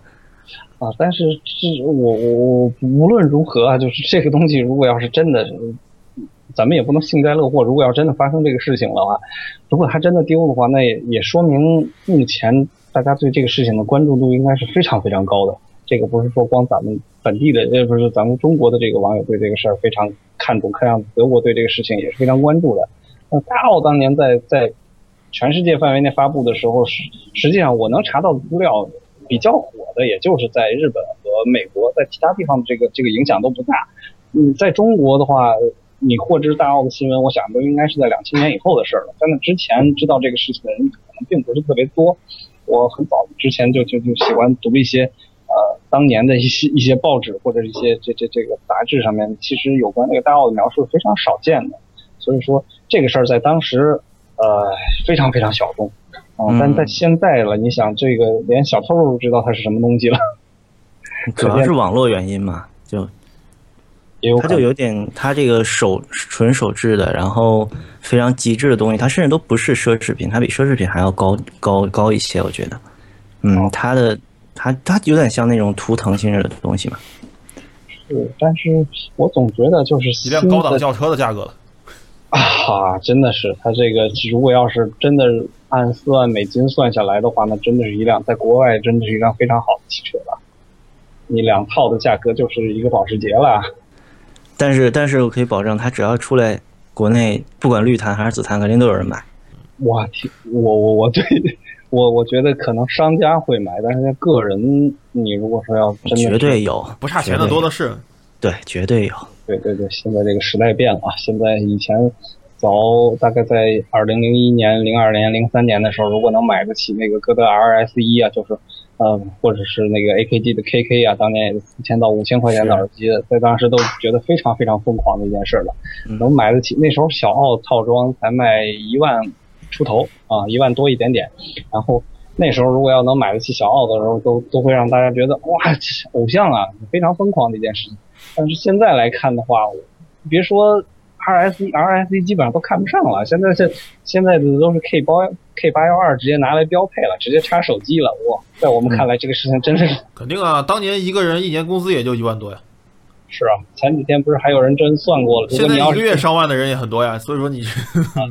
啊，但是是我我我无论如何啊，就是这个东西，如果要是真的，咱们也不能幸灾乐祸。如果要真的发生这个事情的话，如果它真的丢的话，那也也说明目前大家对这个事情的关注度应该是非常非常高的。这个不是说光咱们本地的，呃，不是咱们中国的这个网友对这个事儿非常看重，看样子德国对这个事情也是非常关注的。那大奥当年在在全世界范围内发布的时候，实实际上我能查到的资料比较火的，也就是在日本和美国，在其他地方这个这个影响都不大。嗯，在中国的话，你获知大奥的新闻，我想都应该是在两千年以后的事儿了。在那之前知道这个事情的人可能并不是特别多。我很早之前就就就喜欢读一些呃当年的一些一些报纸或者一些这这这个杂志上面，其实有关那个大奥的描述非常少见的。所以说这个事儿在当时呃非常非常小众。啊、嗯但在现在了，你想这个连小偷都知道它是什么东西了，主要是网络原因嘛，就它就有点，它这个手纯手制的，然后非常极致的东西，它甚至都不是奢侈品，它比奢侈品还要高高高一些，我觉得。嗯，它的它它有点像那种图腾性质的东西嘛。是，但是我总觉得就是一新的辆高档轿车的价格了。啊，真的是，它这个如果要是真的按四万美金算下来的话，那真的是一辆在国外真的是一辆非常好的汽车了。你两套的价格就是一个保时捷了。但是但是我可以保证，它只要出来国内，不管绿檀还是紫檀，肯定都有人买。我天，我我我对 我我觉得可能商家会买，但是个人你如果说要真的绝对有，不差钱的多的是。对，绝对有。对对对，现在这个时代变了啊！现在以前早大概在二零零一年、零二年、零三年的时候，如果能买得起那个歌德 RS 一啊，就是呃，或者是那个 AKG 的 KK 啊，当年也是四千到五千块钱的耳机，在当时都觉得非常非常疯狂的一件事了。嗯能买得起，那时候小奥套装才卖一万出头啊，一万多一点点，然后。那时候如果要能买得起小奥的时候，都都会让大家觉得哇，偶像啊，非常疯狂的一件事情。但是现在来看的话，别说 RS 一 RS 一基本上都看不上了，现在现现在的都是 K 八 K 八幺二直接拿来标配了，直接插手机了。哇，在我们看来这个事情真是肯定啊，当年一个人一年工资也就一万多呀，是啊，前几天不是还有人真算过了，如现在一个月上万的人也很多呀。所以说你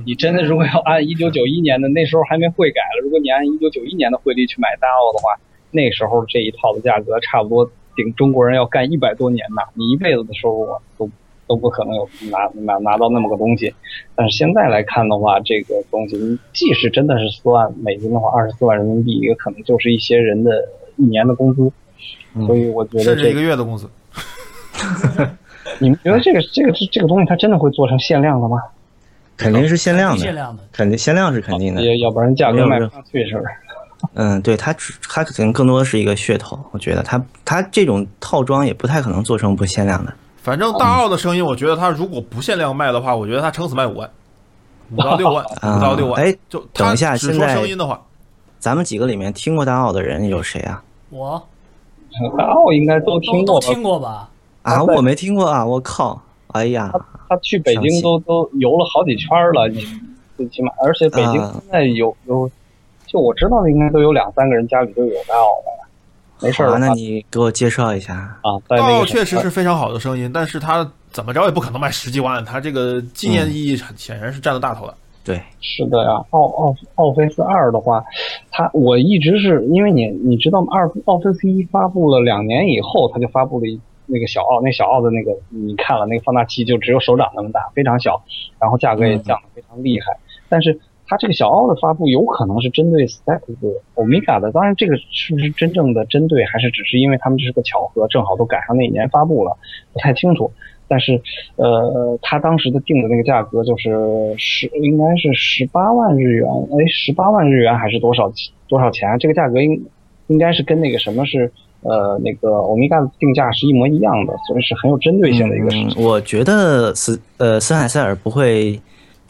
你真的如果要按一九九一年的那时候还没汇改了，如果你按一九九一年的汇率去买大奥的话，那时候这一套的价格差不多顶中国人要干一百多年呐，你一辈子的收入啊都都不可能有拿拿拿到那么个东西。但是现在来看的话，这个东西即使真的是四万美金的话，二十四万人民币也可能就是一些人的一年的工资。所以我觉得甚至一这个月的工资，你们觉得这个这个这个东西它真的会做成限量的吗？肯定是限量的，限量的。肯定限量是肯定的。也要不然价格卖不上去是不是？嗯，对，它只它可能更多的是一个噱头，我觉得它它这种套装也不太可能做成不限量的。反正大奥的声音，我觉得它如果不限量卖的话，我觉得它撑死卖五万，五到六万，啊五到六万。哎就等一下它只说现在声音的话，咱们几个里面听过大奥的人有谁啊？我大奥应该都都都听过吧？听过吧？啊，我没听过啊！我靠！哎呀，他他去北京都都游了好几圈了，你最起码，而且北京啊现在有有，就我知道的应该都有两三个人家里都有大奥的，没事儿啊，那你给我介绍一下。啊，奥那个确实是非常好的声音，但是它怎么着也不可能卖十几万，它这个纪念意义显然是占了大头的。对，是的呀，奥奥奥菲斯二的话，它我一直是因为你你知道吗？二奥菲斯一发布了两年以后，它就发布了一那个小奥，那小奥的那个你看了那个放大器就只有手掌那么大，非常小，然后价格也降得非常厉害。但是它这个小奥的发布有可能是针对 Stack 的 Omega 的，当然这个是不是真正的针对，还是只是因为他们这是个巧合，正好都赶上那一年发布了，不太清楚。但是，呃，他当时的定的那个价格就是十，应该是十八万日元，哎，十八万日元还是多少多少钱？这个价格应应该是跟那个什么是，呃，那个欧米伽的定价是一模一样的，所以是很有针对性的一个事情。我觉得斯呃森海塞尔不会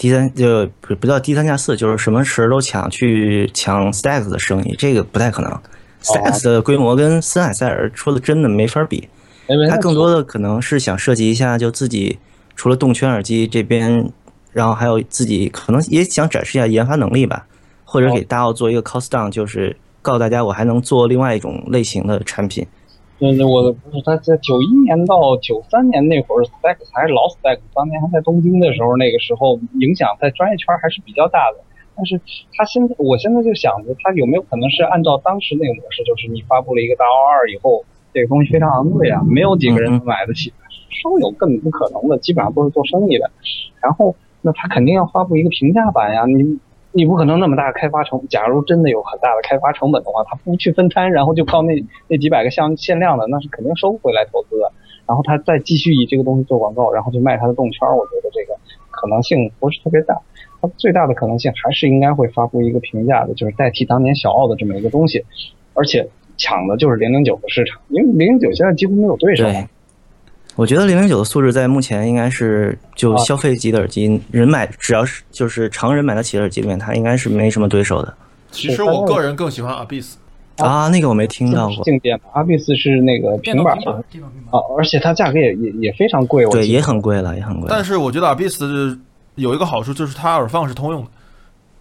低三就不不叫低三下四，就是什么时都抢去抢 Stacks 的生意，这个不太可能。Stax 的规模跟森海塞尔说的真的没法比，因为它更多的可能是想设计一下，就自己除了动圈耳机这边，然后还有自己可能也想展示一下研发能力吧，或者给大奥做一个 cost down，就是告诉大家我还能做另外一种类型的产品。嗯，我的不是他在九一年到九三年那会儿，stack 还是老 stack，当年还在东京的时候，那个时候影响在专业圈还是比较大的。但是他现在，我现在就想着，他有没有可能是按照当时那个模式，就是你发布了一个大 O 二以后，这个东西非常昂贵啊，没有几个人能买得起，稍有更不可能的，基本上都是做生意的。然后，那他肯定要发布一个平价版呀，你你不可能那么大开发成，假如真的有很大的开发成本的话，他不去分摊，然后就靠那那几百个项限量的，那是肯定收不回来投资的。然后他再继续以这个东西做广告，然后去卖他的动圈，我觉得这个可能性不是特别大。它最大的可能性还是应该会发布一个平价的，就是代替当年小奥的这么一个东西，而且抢的就是零零九的市场，因为零零九现在几乎没有对手。对，我觉得零零九的素质在目前应该是就消费级的耳机，人买只要是就是常人买得起的耳机里面，它应该是没什么对手的。其实我个人更喜欢 Abyss，啊。那个我没听到过，静电的阿比斯是那个平板啊，而且它价格也也也非常贵，对，也很贵了，也很贵。但是我觉得 Abyss 有一个好处就是它耳放是通用的。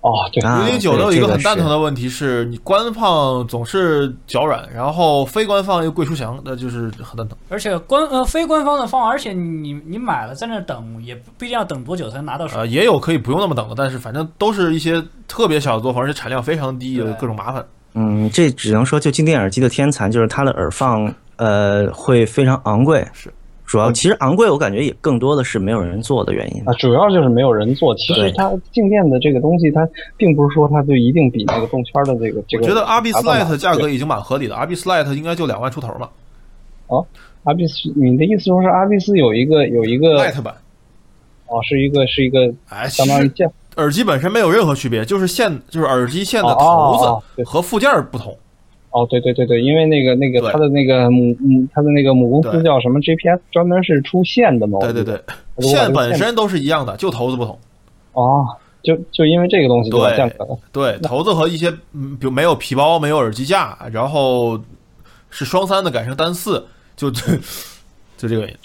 哦，对，啊零零九都有一个很蛋疼的问题是，你官方总是脚软，然后非官方又贵出翔，那就是很蛋疼。而且官呃非官方的方，而且你你买了在那等，也不不一定要等多久才能拿到手。呃，也有可以不用那么等的，但是反正都是一些特别小的作坊，而且产量非常低，有各种麻烦。嗯，这只能说就静电耳机的天残，就是它的耳放呃会非常昂贵。是，主要其实昂贵，我感觉也更多的是没有人做的原因啊，。主要就是没有人做。其实它静电的这个东西，它并不是说它就一定比那个动圈的这个这个。我觉得哪 Lite 价格已经蛮合理的，Abyss Lite 应该就两万出头嘛阿比斯，你的意思说是 R B 斯有一个有一个，Lite 版。哦，是一个是一个哎，相当于键耳机本身没有任何区别，就是线就是耳机线的哦哦头子和附件儿不同。哦，对对对对，因为那个那个他的那个母母他的那个母公司叫什么 GPS，专门是出线的嘛。对对对，线线本身都是一样的，就头子不同。哦，就就因为这个东西对。对，头子和一些嗯，比如没有皮包、没有耳机架，然后是双三的改成单四，就就就这个原因。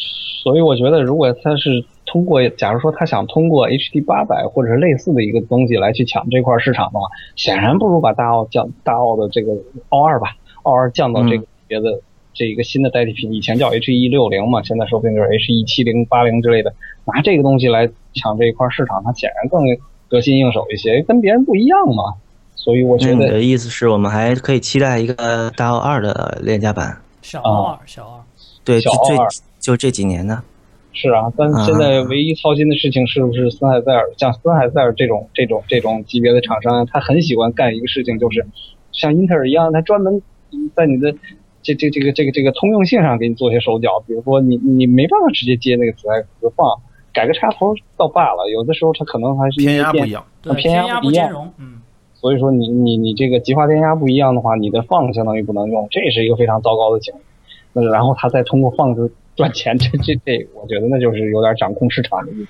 所以我觉得，如果他是通过，假如说他想通过 HD 八百或者是类似的一个东西来去抢这块市场的话，显然不如把大奥降大奥的这个奥二吧，奥二降到这个别的、这一个新的代替品，以前叫 H 一六零嘛，现在说不定就是 H 一七零八零之类的，拿这个东西来抢这一块市场，它显然更得心应手一些，跟别人不一样嘛。所以我觉得你的意思是我们还可以期待一个大奥二的廉价版？小奥二，小二，对，就这小二就这几年的。是啊，但啊现在唯一操心的事情是不是森海塞尔？像森海塞尔这种这种这种级别的厂商，他很喜欢干一个事情，就是像英特尔一样，他专门在你的这这这个这个这个通用性上给你做些手脚。比如说你你没办法直接接那个磁带壳放，改个插头倒罢了，有的时候它可能还是因为电偏压不一样，对，偏压压不一样不兼容，嗯，所以说你你你这个极化电压不一样的话，你的放相当于不能用，这是一个非常糟糕的情况。那然后他再通过放置赚钱，这这这，我觉得那就是有点掌控市场的意思，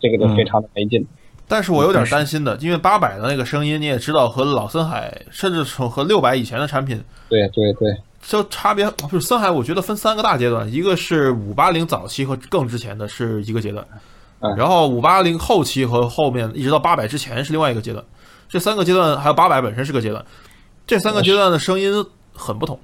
这个就非常的没劲。但是我有点担心的，因为八百的那个声音你也知道，和老森海甚至从和六百以前的产品，对对对，就差别就是森海，我觉得分三个大阶段，一个是五八零早期和更之前的是一个阶段，嗯然后五八零后期和后面一直到八百之前是另外一个阶段，这三个阶段还有八百本身是个阶段，这三个阶段的声音很不同。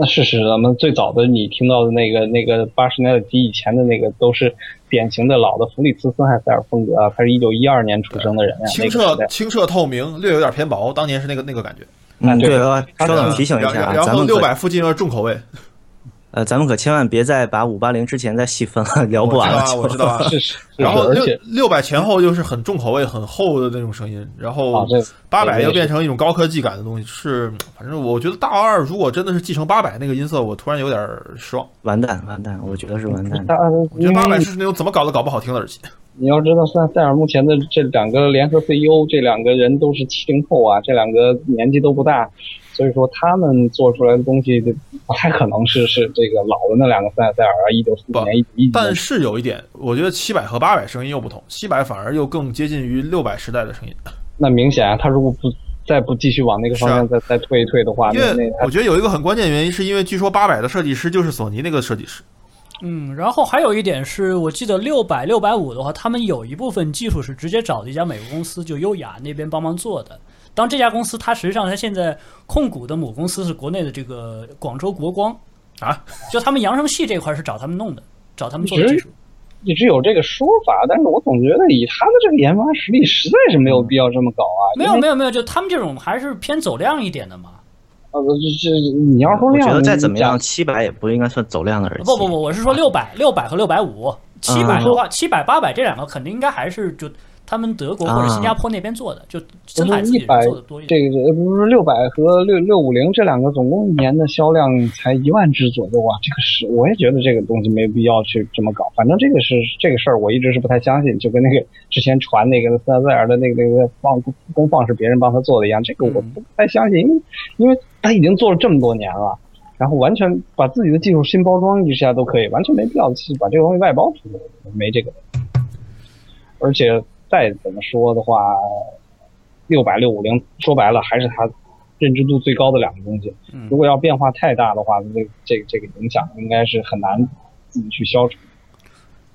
那事实咱们最早的你听到的那个那个八十年代及以前的那个都是典型的老的弗里茨森海塞尔风格啊，他是一九一二年出生的人啊、清澈清澈透明，略有点偏薄，当年是那个那个感觉。嗯，对稍等提醒一下啊，然然后咱们可六百附近要重口味，呃，咱们可千万别再把五八零之前再细分了，聊不完了。我知道啊，我知道啊。是是，然后六六百前后又是很重口味、很厚的那种声音，然啊后这八百又变成一种高科技感的东西，是反正我觉得大奥二如果真的是继承八百那个音色，我突然有点失望。完蛋，完蛋，我觉得是完蛋我觉得八百是那种怎么搞都搞不好听的耳机。你要知道，塞塞尔目前的这两个联合 CEO，这两个人都是七零后啊，这两个年纪都不大，所以说他们做出来的东西就，不太可能是是这个老的那两个塞塞尔啊，一九四不年、一一但。是有一点，我觉得七百和八百声音又不同，七百反而又更接近于六百时代的声音。那明显啊，他如果不再不继续往那个方向再再退一退的话，因那那为我觉得有一个很关键原因，是因为据说八百的设计师就是索尼那个设计师。嗯，然后还有一点是我记得六百六百五的话，他们有一部分技术是直接找的一家美国公司，就优雅那边帮忙做的。当这家公司它实际上它现在控股的母公司是国内的这个广州国光啊，就他们扬声器这块是找他们弄的，找他们做的技术。一直有这个说法，但是我总觉得以他的这个研发实力，实在是没有必要这么搞啊。没有没有没有，就他们这种还是偏走量一点的嘛。呃，这这你要说量，我觉得再怎么样，七百也不应该算走量的耳机。不不不，我是说六百六百和六百五，七百的话，七百八百这两个肯定应该还是就。他们德国或者新加坡那边做的，就深海自己做的多一点。这个不是六百和六六五零这两个总共一年的销量才一万只左右啊！这个是我也觉得这个东西没必要去这么搞。反正这个是这个事儿，我一直是不太相信。就跟那个之前传那个斯塞尔的那个那个放功放是别人帮他做的一样，这个我不太相信，因为因为他已经做了这么多年了，然后完全把自己的技术新包装一下都可以，完全没必要去把这个东西外包出去，没这个。而且。再怎么说的话，六百六五零说白了还是它认知度最高的两个东西。如果要变化太大的话，这这这个影响应该是很难自己去消除。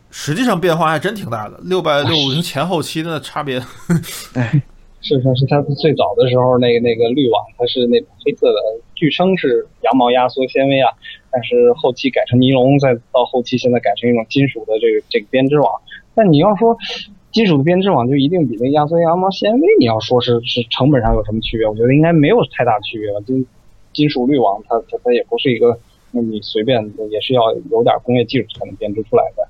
实际上变化还真挺大的，六百六五零前后期的差别。哎，是是是，它最早的时候那个那个滤网它是那种黑色的，据称是羊毛压缩纤维啊，但是后期改成尼龙，再到后期现在改成一种金属的这个这个编织网。但你要说。金属的编织网就一定比那压缩羊毛纤维，你要说是是成本上有什么区别？我觉得应该没有太大区别吧。金金属滤网，它它它也不是一个，那你随便也是要有点工业技术才能编织出来的。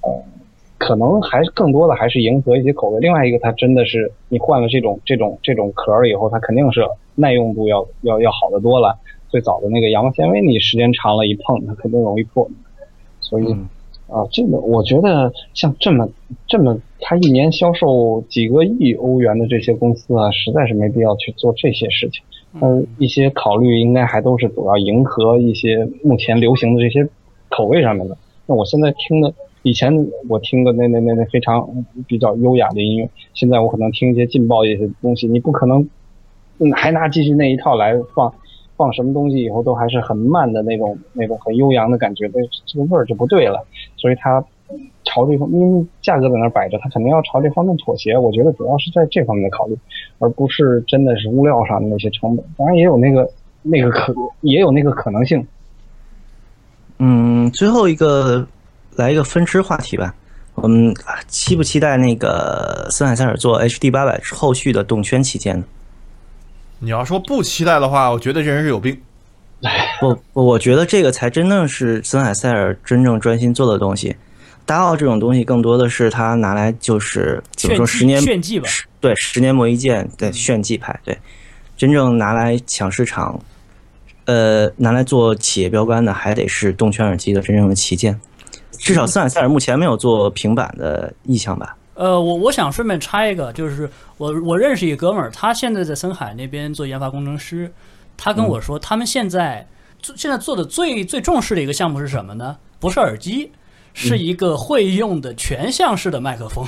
呃，可能还是更多的还是迎合一些口味。另外一个，它真的是你换了这种这种这种壳以后，它肯定是耐用度要要要好得多了。最早的那个羊毛纤维，你时间长了，一碰它肯定容易破。所以。啊，这个我觉得像这么这么，他一年销售几个亿欧元的这些公司啊，实在是没必要去做这些事情。嗯，一些考虑应该还都是主要迎合一些目前流行的这些口味上面的。那我现在听的，以前我听的那那那那非常比较优雅的音乐，现在我可能听一些劲爆一些东西，你不可能还拿继续那一套来放。放什么东西以后都还是很慢的那种，那种很悠扬的感觉，这这个味儿就不对了。所以它朝这方，因为价格在那摆着，它肯定要朝这方面妥协。我觉得主要是在这方面的考虑，而不是真的是物料上的那些成本。当然也有那个那个可也有那个可能性。嗯，最后一个来一个分支话题吧。我们期不期待那个森海塞尔做 HD 八百后续的动圈旗舰呢？你要说不期待的话，我觉得这人是有病。不，我觉得这个才真正是森海塞尔真正专心做的东西。大奥这种东西更多的是他拿来就是怎么说十年炫技吧？对，十年磨一剑对炫技派。对，真正拿来抢市场，呃，拿来做企业标杆的，还得是动圈耳机的真正的旗舰。至少森海塞尔目前没有做平板的意向吧？呃，我我想顺便插一个，就是我我认识一哥们儿，他现在在森海那边做研发工程师，他跟我说，他们现在做现在做的最最重视的一个项目是什么呢？不是耳机，是一个会用的全向式的麦克风。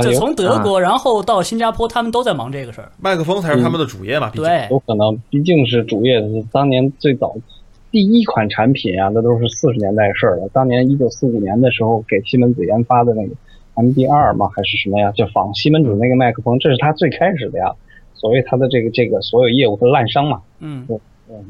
就从德国然后到新加坡，他们都在忙这个事儿。麦克风才是他们的主业嘛？对，有可能，毕竟是主业，是当年最早第一款产品啊，那都是四十年代事儿了。当年一九四五年的时候，给西门子研发的那个。M D 二吗？还是什么呀？就仿西门子那个麦克风，这是他最开始的呀。所谓他的这个这个所有业务的滥觞嘛，嗯，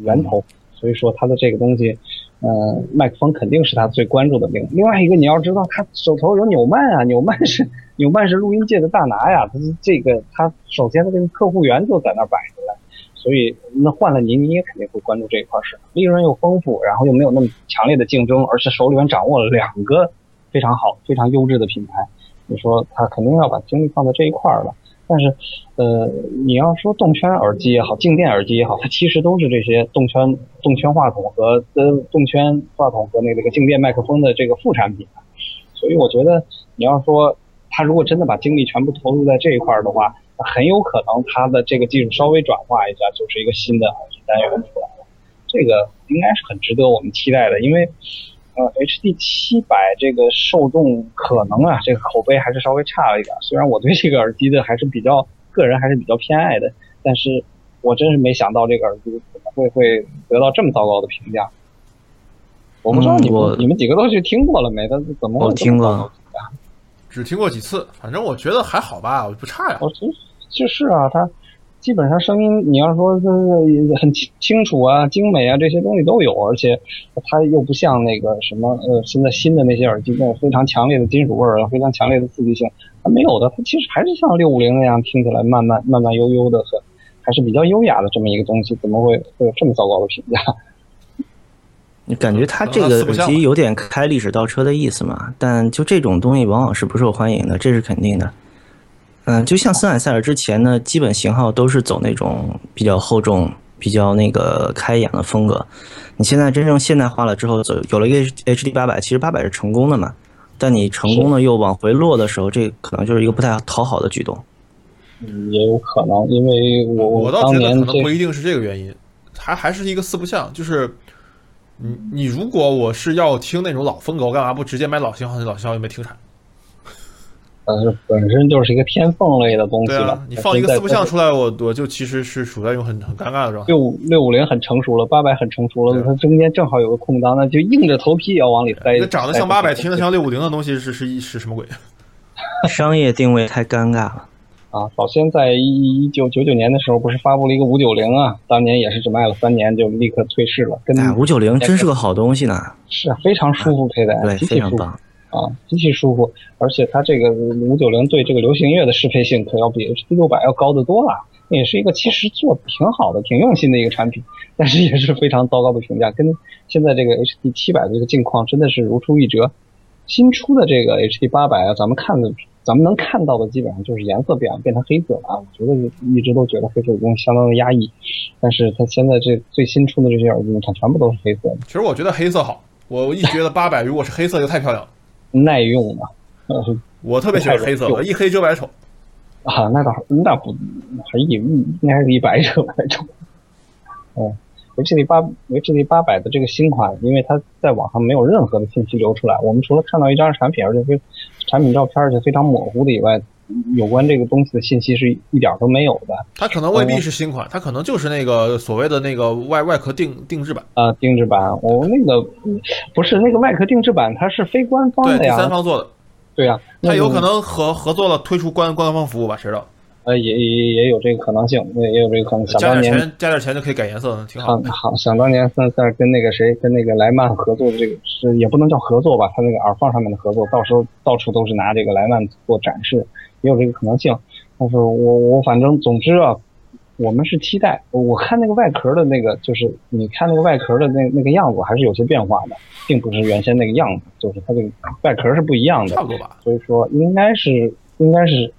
源头。所以说他的这个东西，嗯，麦克风肯定是他最关注的另另外一个，你要知道，他手头有纽曼啊，纽曼是纽曼是录音界的大拿呀。他是这个，他首先他这个客户源就在那摆着了。所以那换了你，你也肯定会关注这一块市场，利润又丰富，然后又没有那么强烈的竞争，而且手里面掌握了两个。非常好，非常优质的品牌，你说他肯定要把精力放在这一块儿了。但是，呃，你要说动圈耳机也好，静电耳机也好，它其实都是这些动圈动圈话筒和呃动圈话筒和那个静电麦克风的这个副产品。所以我觉得，你要说他如果真的把精力全部投入在这一块儿的话，很有可能他的这个技术稍微转化一下，就是一个新的耳机单元出来了。这个应该是很值得我们期待的，因为。呃，HD 七百这个受众可能啊，这个口碑还是稍微差了一点。虽然我对这个耳机的还是比较个人还是比较偏爱的，但是我真是没想到这个耳机怎么会会得到这么糟糕的评价。我不知道你们、嗯你们几个都去听过了没？但是怎么会我听过只听过几次，反正我觉得还好吧，不差呀。我就就是啊，它基本上声音，你要说就是很清清楚啊、精美啊，这些东西都有，而且它又不像那个什么呃，现在新的那些耳机那种非常强烈的金属味儿啊，非常强烈的刺激性，它没有的，它其实还是像六五零那样听起来慢慢慢慢悠悠的，很还是比较优雅的这么一个东西，怎么会会有这么糟糕的评价？你感觉它这个耳机有点开历史倒车的意思嘛？但就这种东西往往是不受欢迎的，这是肯定的。嗯，就像森海塞尔之前呢，基本型号都是走那种比较厚重、比较那个开眼的风格。你现在真正现代化了之后，走有了一个 H D 八百，其实八百是成功的嘛。但你成功的又往回落的时候，这可能就是一个不太讨好的举动。嗯也有可能，因为我我倒觉得可能不一定是这个原因，还还是一个四不像，就是你你如果我是要听那种老风格，我干嘛不直接买老型号？那老型号又没停产，呃本身就是一个天凤类的东西了你放一个四不像出来，我我就其实是处在一种很很尴尬的状态。六六五零很成熟了，八百很成熟了，对它中间正好有个空档，那就硬着头皮也要往里塞。那长得像八百，听着像六五零的东西是是一是什么鬼？商业定位太尴尬了。啊！早先在一一九九九年的时候，不是发布了一个五九零啊，当年也是只卖了三年就立刻退市了，跟哎，五九零真是个好东西呢，是啊，非常舒服佩戴，对，非常棒。啊，极其舒服，而且它这个五九零对这个流行乐的适配性可要比 HD 六百要高得多了。也是一个其实做的挺好的、挺用心的一个产品，但是也是非常糟糕的评价，跟现在这个 HD 七百的这个境况真的是如出一辙。新出的这个 HD 八百啊，咱们看的，咱们能看到的基本上就是颜色变了，变成黑色了啊。我觉得一直都觉得黑色已经相当的压抑，但是它现在这最新出的这些耳机，你看全部都是黑色，其实我觉得黑色好，我一觉得八百如果是黑色就太漂亮了，耐用嘛。呃，我特别喜欢黑色的，一黑遮百丑。啊，那倒那不还一应该是一白遮百丑。嗯，HD 八 HD 八百的这个新款，因为它在网上没有任何的信息流出来，我们除了看到一张产品，而且非产品照片，而且非常模糊的以外，有关这个东西的信息是一点儿都没有的。它可能未必是新款，它可能就是那个所谓的那个外外壳定定制版，啊，定制版，我、那个不是那个外壳定制版，它是非官方对，第的呀。三方做的，对呀，那个它有可能合合作了推出官官方服务吧，谁知道？呃也也也有这个可能性，也也有这个可能。想加点钱加点钱就可以改颜色，挺好好。好，想当年三三跟那个谁，跟那个莱曼合作的这个是也不能叫合作吧，他那个耳放上面的合作，到时候到处都是拿这个莱曼做展示，也有这个可能性。但是我我反正总之啊，我们是期待，我看那个外壳的那个，就是你看那个外壳的那那个样子还是有些变化的，并不是原先那个样子，就是它这个外壳是不一样的差，不多吧。所以说应该是应该是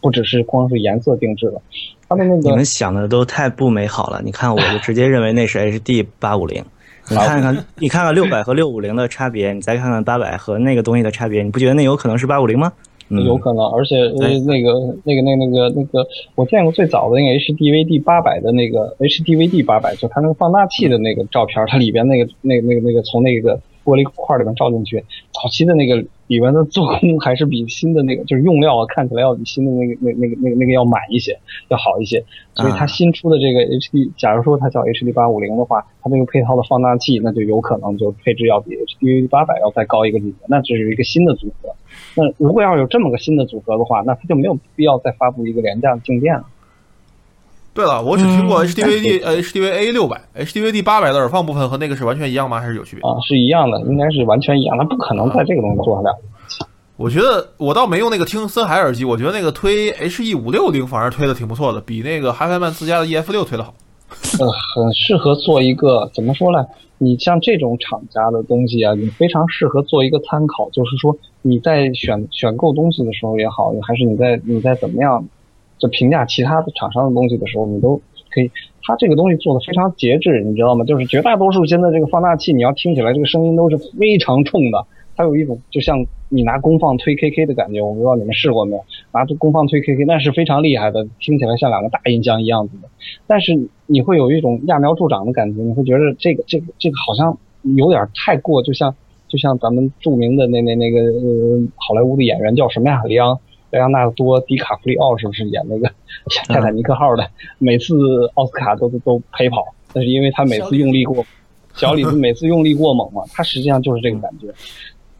不只是光是颜色定制了，它的那个你们想的都太不美好了。你看，我就直接认为那是 HD 八五零。你看看，你看看六百和六五零的差别，你再看看八百和那个东西的差别，你不觉得那有可能是八五零吗？嗯，有可能，而且呃那个那个那个那个那个，我见过最早的那个 HDVD 八百的那个 HDVD 八百，就它那个放大器的那个照片，它里边那个那个那个那个从那个玻璃块里面照进去，早期的那个里边的做工还是比新的那个就是用料啊，看起来要比新的那个那那个那个那个要满一些，要好一些。所以它啊新出的这个 HD，假如说它叫 HD 八五零的话，它那个配套的放大器，那就有可能就配置要比 hdv 八百要再高一个级别，那这是一个新的组合。那如果要有这么个新的组合的话，那它就没有必要再发布一个廉价的静电了。对了，我只听过嗯 HDVD 呃 HDVA 六百，HDVD 八百的耳放部分和那个是完全一样吗？还是有区别？啊，是一样的，应该是完全一样，它不可能在这个东西做下来。我觉得我倒没用那个听森海耳机，我觉得那个推 HE 五六零反而推的挺不错的，比那个哈菲曼自家的 EF 六推的好。呃，很适合做一个怎么说呢？你像这种厂家的东西啊，你非常适合做一个参考。就是说你在选选购东西的时候也好，还是你在你在怎么样就评价其他的厂商的东西的时候，你都可以。它这个东西做的非常节制，你知道吗？就是绝大多数现在这个放大器，你要听起来这个声音都是非常冲的，它有一种就像你拿功放推 KK 的感觉。我不知道你们试过没有？拿着功放推 KK 那是非常厉害的，听起来像两个大音箱一样子的。但是你会有一种揠苗助长的感觉，你会觉得这个这个这个好像有点太过，就像就像咱们著名的那那那个呃好莱坞的演员叫什么呀？里昂莱昂纳多·迪卡普里奥是不是演那个泰坦尼克号的？每次奥斯卡都都都陪跑，那是因为他每次用力过，小李子每次用力过猛嘛，他实际上就是这个感觉。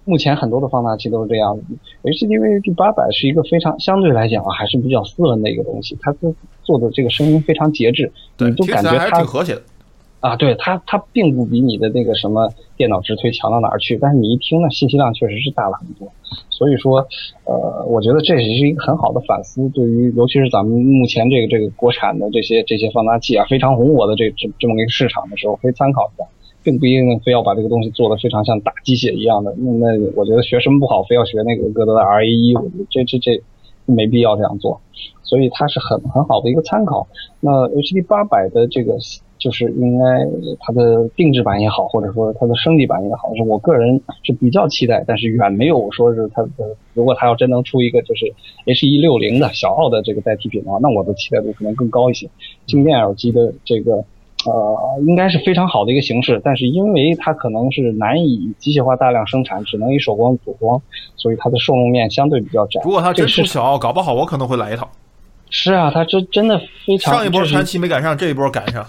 目前很多的放大器都是这样，HDV 第八百是一个非常相对来讲啊，还是比较斯文的一个东西，它做做的这个声音非常节制，对，你就感觉它挺和谐的。啊，对它它并不比你的那个什么电脑直推强到哪儿去，但是你一听呢，信息量确实是大了很多。所以说，呃，我觉得这也是一个很好的反思，对于尤其是咱们目前这个这个国产的这些这些放大器啊，非常红火的这这这么一个市场的时候，可以参考一下，并不一定非要把这个东西做得非常像打鸡血一样的。那那我觉得学什么不好，非要学那个歌德的 R A 一，我觉得这这这没必要这样做。所以它是很很好的一个参考。那 HD 八百的这个就是应该它的定制版也好，或者说它的升级版也好，是我个人是比较期待，但是远没有说是它的，如果它要真能出一个就是 H 一六零的小号的这个代替品的话，那我的期待度可能更高一些。静电耳机的这个。呃，应该是非常好的一个形式，但是因为它可能是难以机械化大量生产，只能以手工组装，所以它的受众面相对比较窄。如果它真出小，搞不好我可能会来一套。是啊，它真真的非常上一波传奇没赶上，这一波赶上。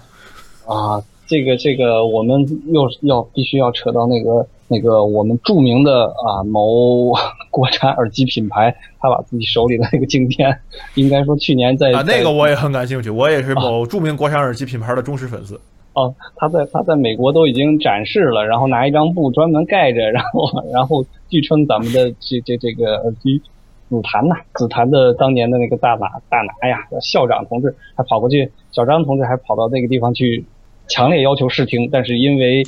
啊，这个这个，我们又要必须要扯到那个那个我们著名的啊某 国产耳机品牌，他把自己手里的那个静电，应该说去年在啊，那个我也很感兴趣，我也是某著名国产耳机品牌的忠实粉丝。哦，他在他在美国都已经展示了，然后拿一张布专门盖着，然后然后据称咱们的这这这个耳机紫檀呐，紫檀的当年的那个大拿大拿呀，校长同志还跑过去，小张同志还跑到那个地方去强烈要求试听，但是因为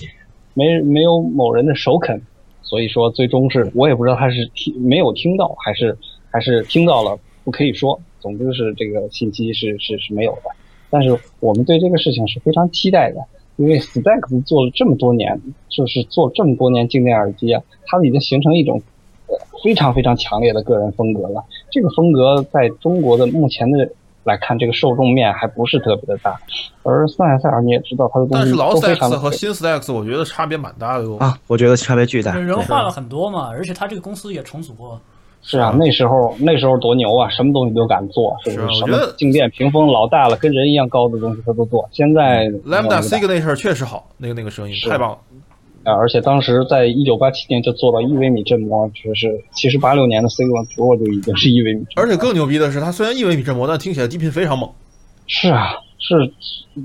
没没有某人的首肯，所以说最终是我也不知道他是听没有听到，还是还是听到了不可以说，总之是这个信息是是是没有的。但是我们对这个事情是非常期待的，因为 Stax 做了这么多年，就是做这么多年静电耳机啊，它已经形成一种非常非常强烈的个人风格了。这个风格在中国的目前的来看，这个受众面还不是特别的大。而森海塞尔你也知道，它的东西但是老 Stax 的和新 Stax 我觉得差别蛮大的哟。啊，我觉得差别巨大。对人换了很多嘛，而且他这个公司也重组过。是啊，那时候那时候多牛啊，什么东西都敢做，是不是？什么静电屏风老大了，跟人一样高的东西他都做。现在 Lambda 那个 Signature 确实好，那个那个声音太棒了。啊，而且当时在一九八七年就做到一微米振膜，就是其实八六年的 Sigma Pro 就已经是一微米。而且更牛逼的是，它虽然一微米振膜，但听起来低频非常猛。是啊，是，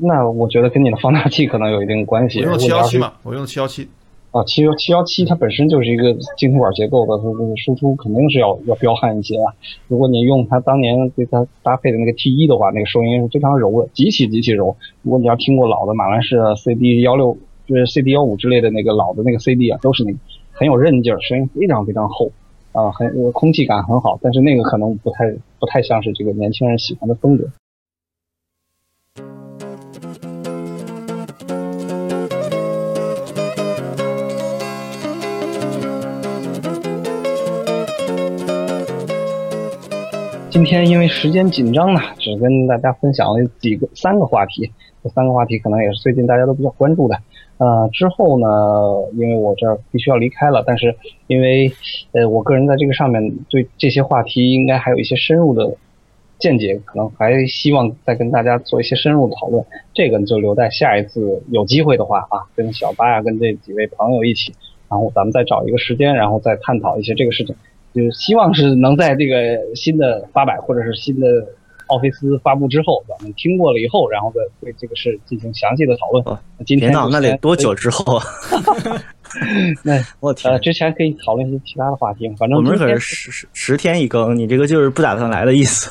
那我觉得跟你的放大器可能有一定关系。我用七幺七嘛，我用的七幺七。啊，七幺七幺七它本身就是一个晶体管结构的，它这个输出肯定是要要彪悍一些啊。如果你用它当年对它搭配的那个 T 一的话，那个收音是非常柔的，极其极其柔。如果你要听过老的马兰士的 CD 幺六，就是 CD 幺五之类的那个老的那个 CD 啊，都是那个很有韧劲儿，声音非常非常厚啊，很空气感很好。但是那个可能不太不太像是这个年轻人喜欢的风格。今天因为时间紧张呢，只跟大家分享了几个三个话题。这三个话题可能也是最近大家都比较关注的。呃，之后呢，因为我这儿必须要离开了，但是因为呃我个人在这个上面对这些话题应该还有一些深入的见解，可能还希望再跟大家做一些深入的讨论。这个就留在下一次有机会的话啊，跟小八呀、跟这几位朋友一起，然后咱们再找一个时间，然后再探讨一些这个事情。就是希望是能在这个新的八百或者是新的奥菲斯发布之后，咱们听过了以后，然后再对这个事进行详细的讨论。今天就先那得多久？之后啊？那呃，我天，之前可以讨论一些其他的话题，反正我们可是十十十天一更，你这个就是不打算来的意思。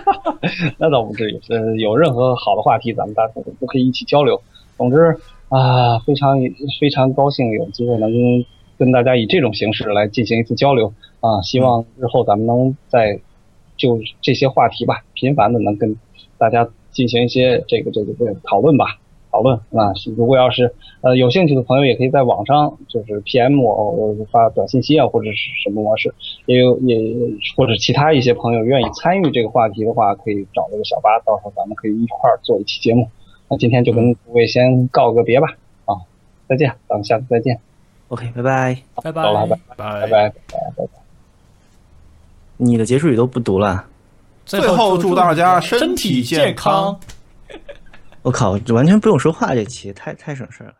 那倒不至于，呃，有任何好的话题，咱们大家都可以一起交流。总之啊，非常非常高兴有机会能跟大家以这种形式来进行一次交流啊，希望日后咱们能在就这些话题吧，频繁的能跟大家进行一些这个这个这个讨论吧。讨论啊，如果要是呃有兴趣的朋友，也可以在网上就是 PM 我我发短信息啊，或者是什么模式，也有也或者其他一些朋友愿意参与这个话题的话，可以找这个小八，到时候咱们可以一块儿做一期节目。那今天就跟诸位先告个别吧，啊，再见，咱们下次再见，OK，拜拜。拜好了，拜拜。拜拜拜拜拜。你的结束语都不读了。最后祝大家身身体健康。我靠，完全不用说话，这期太太省事了。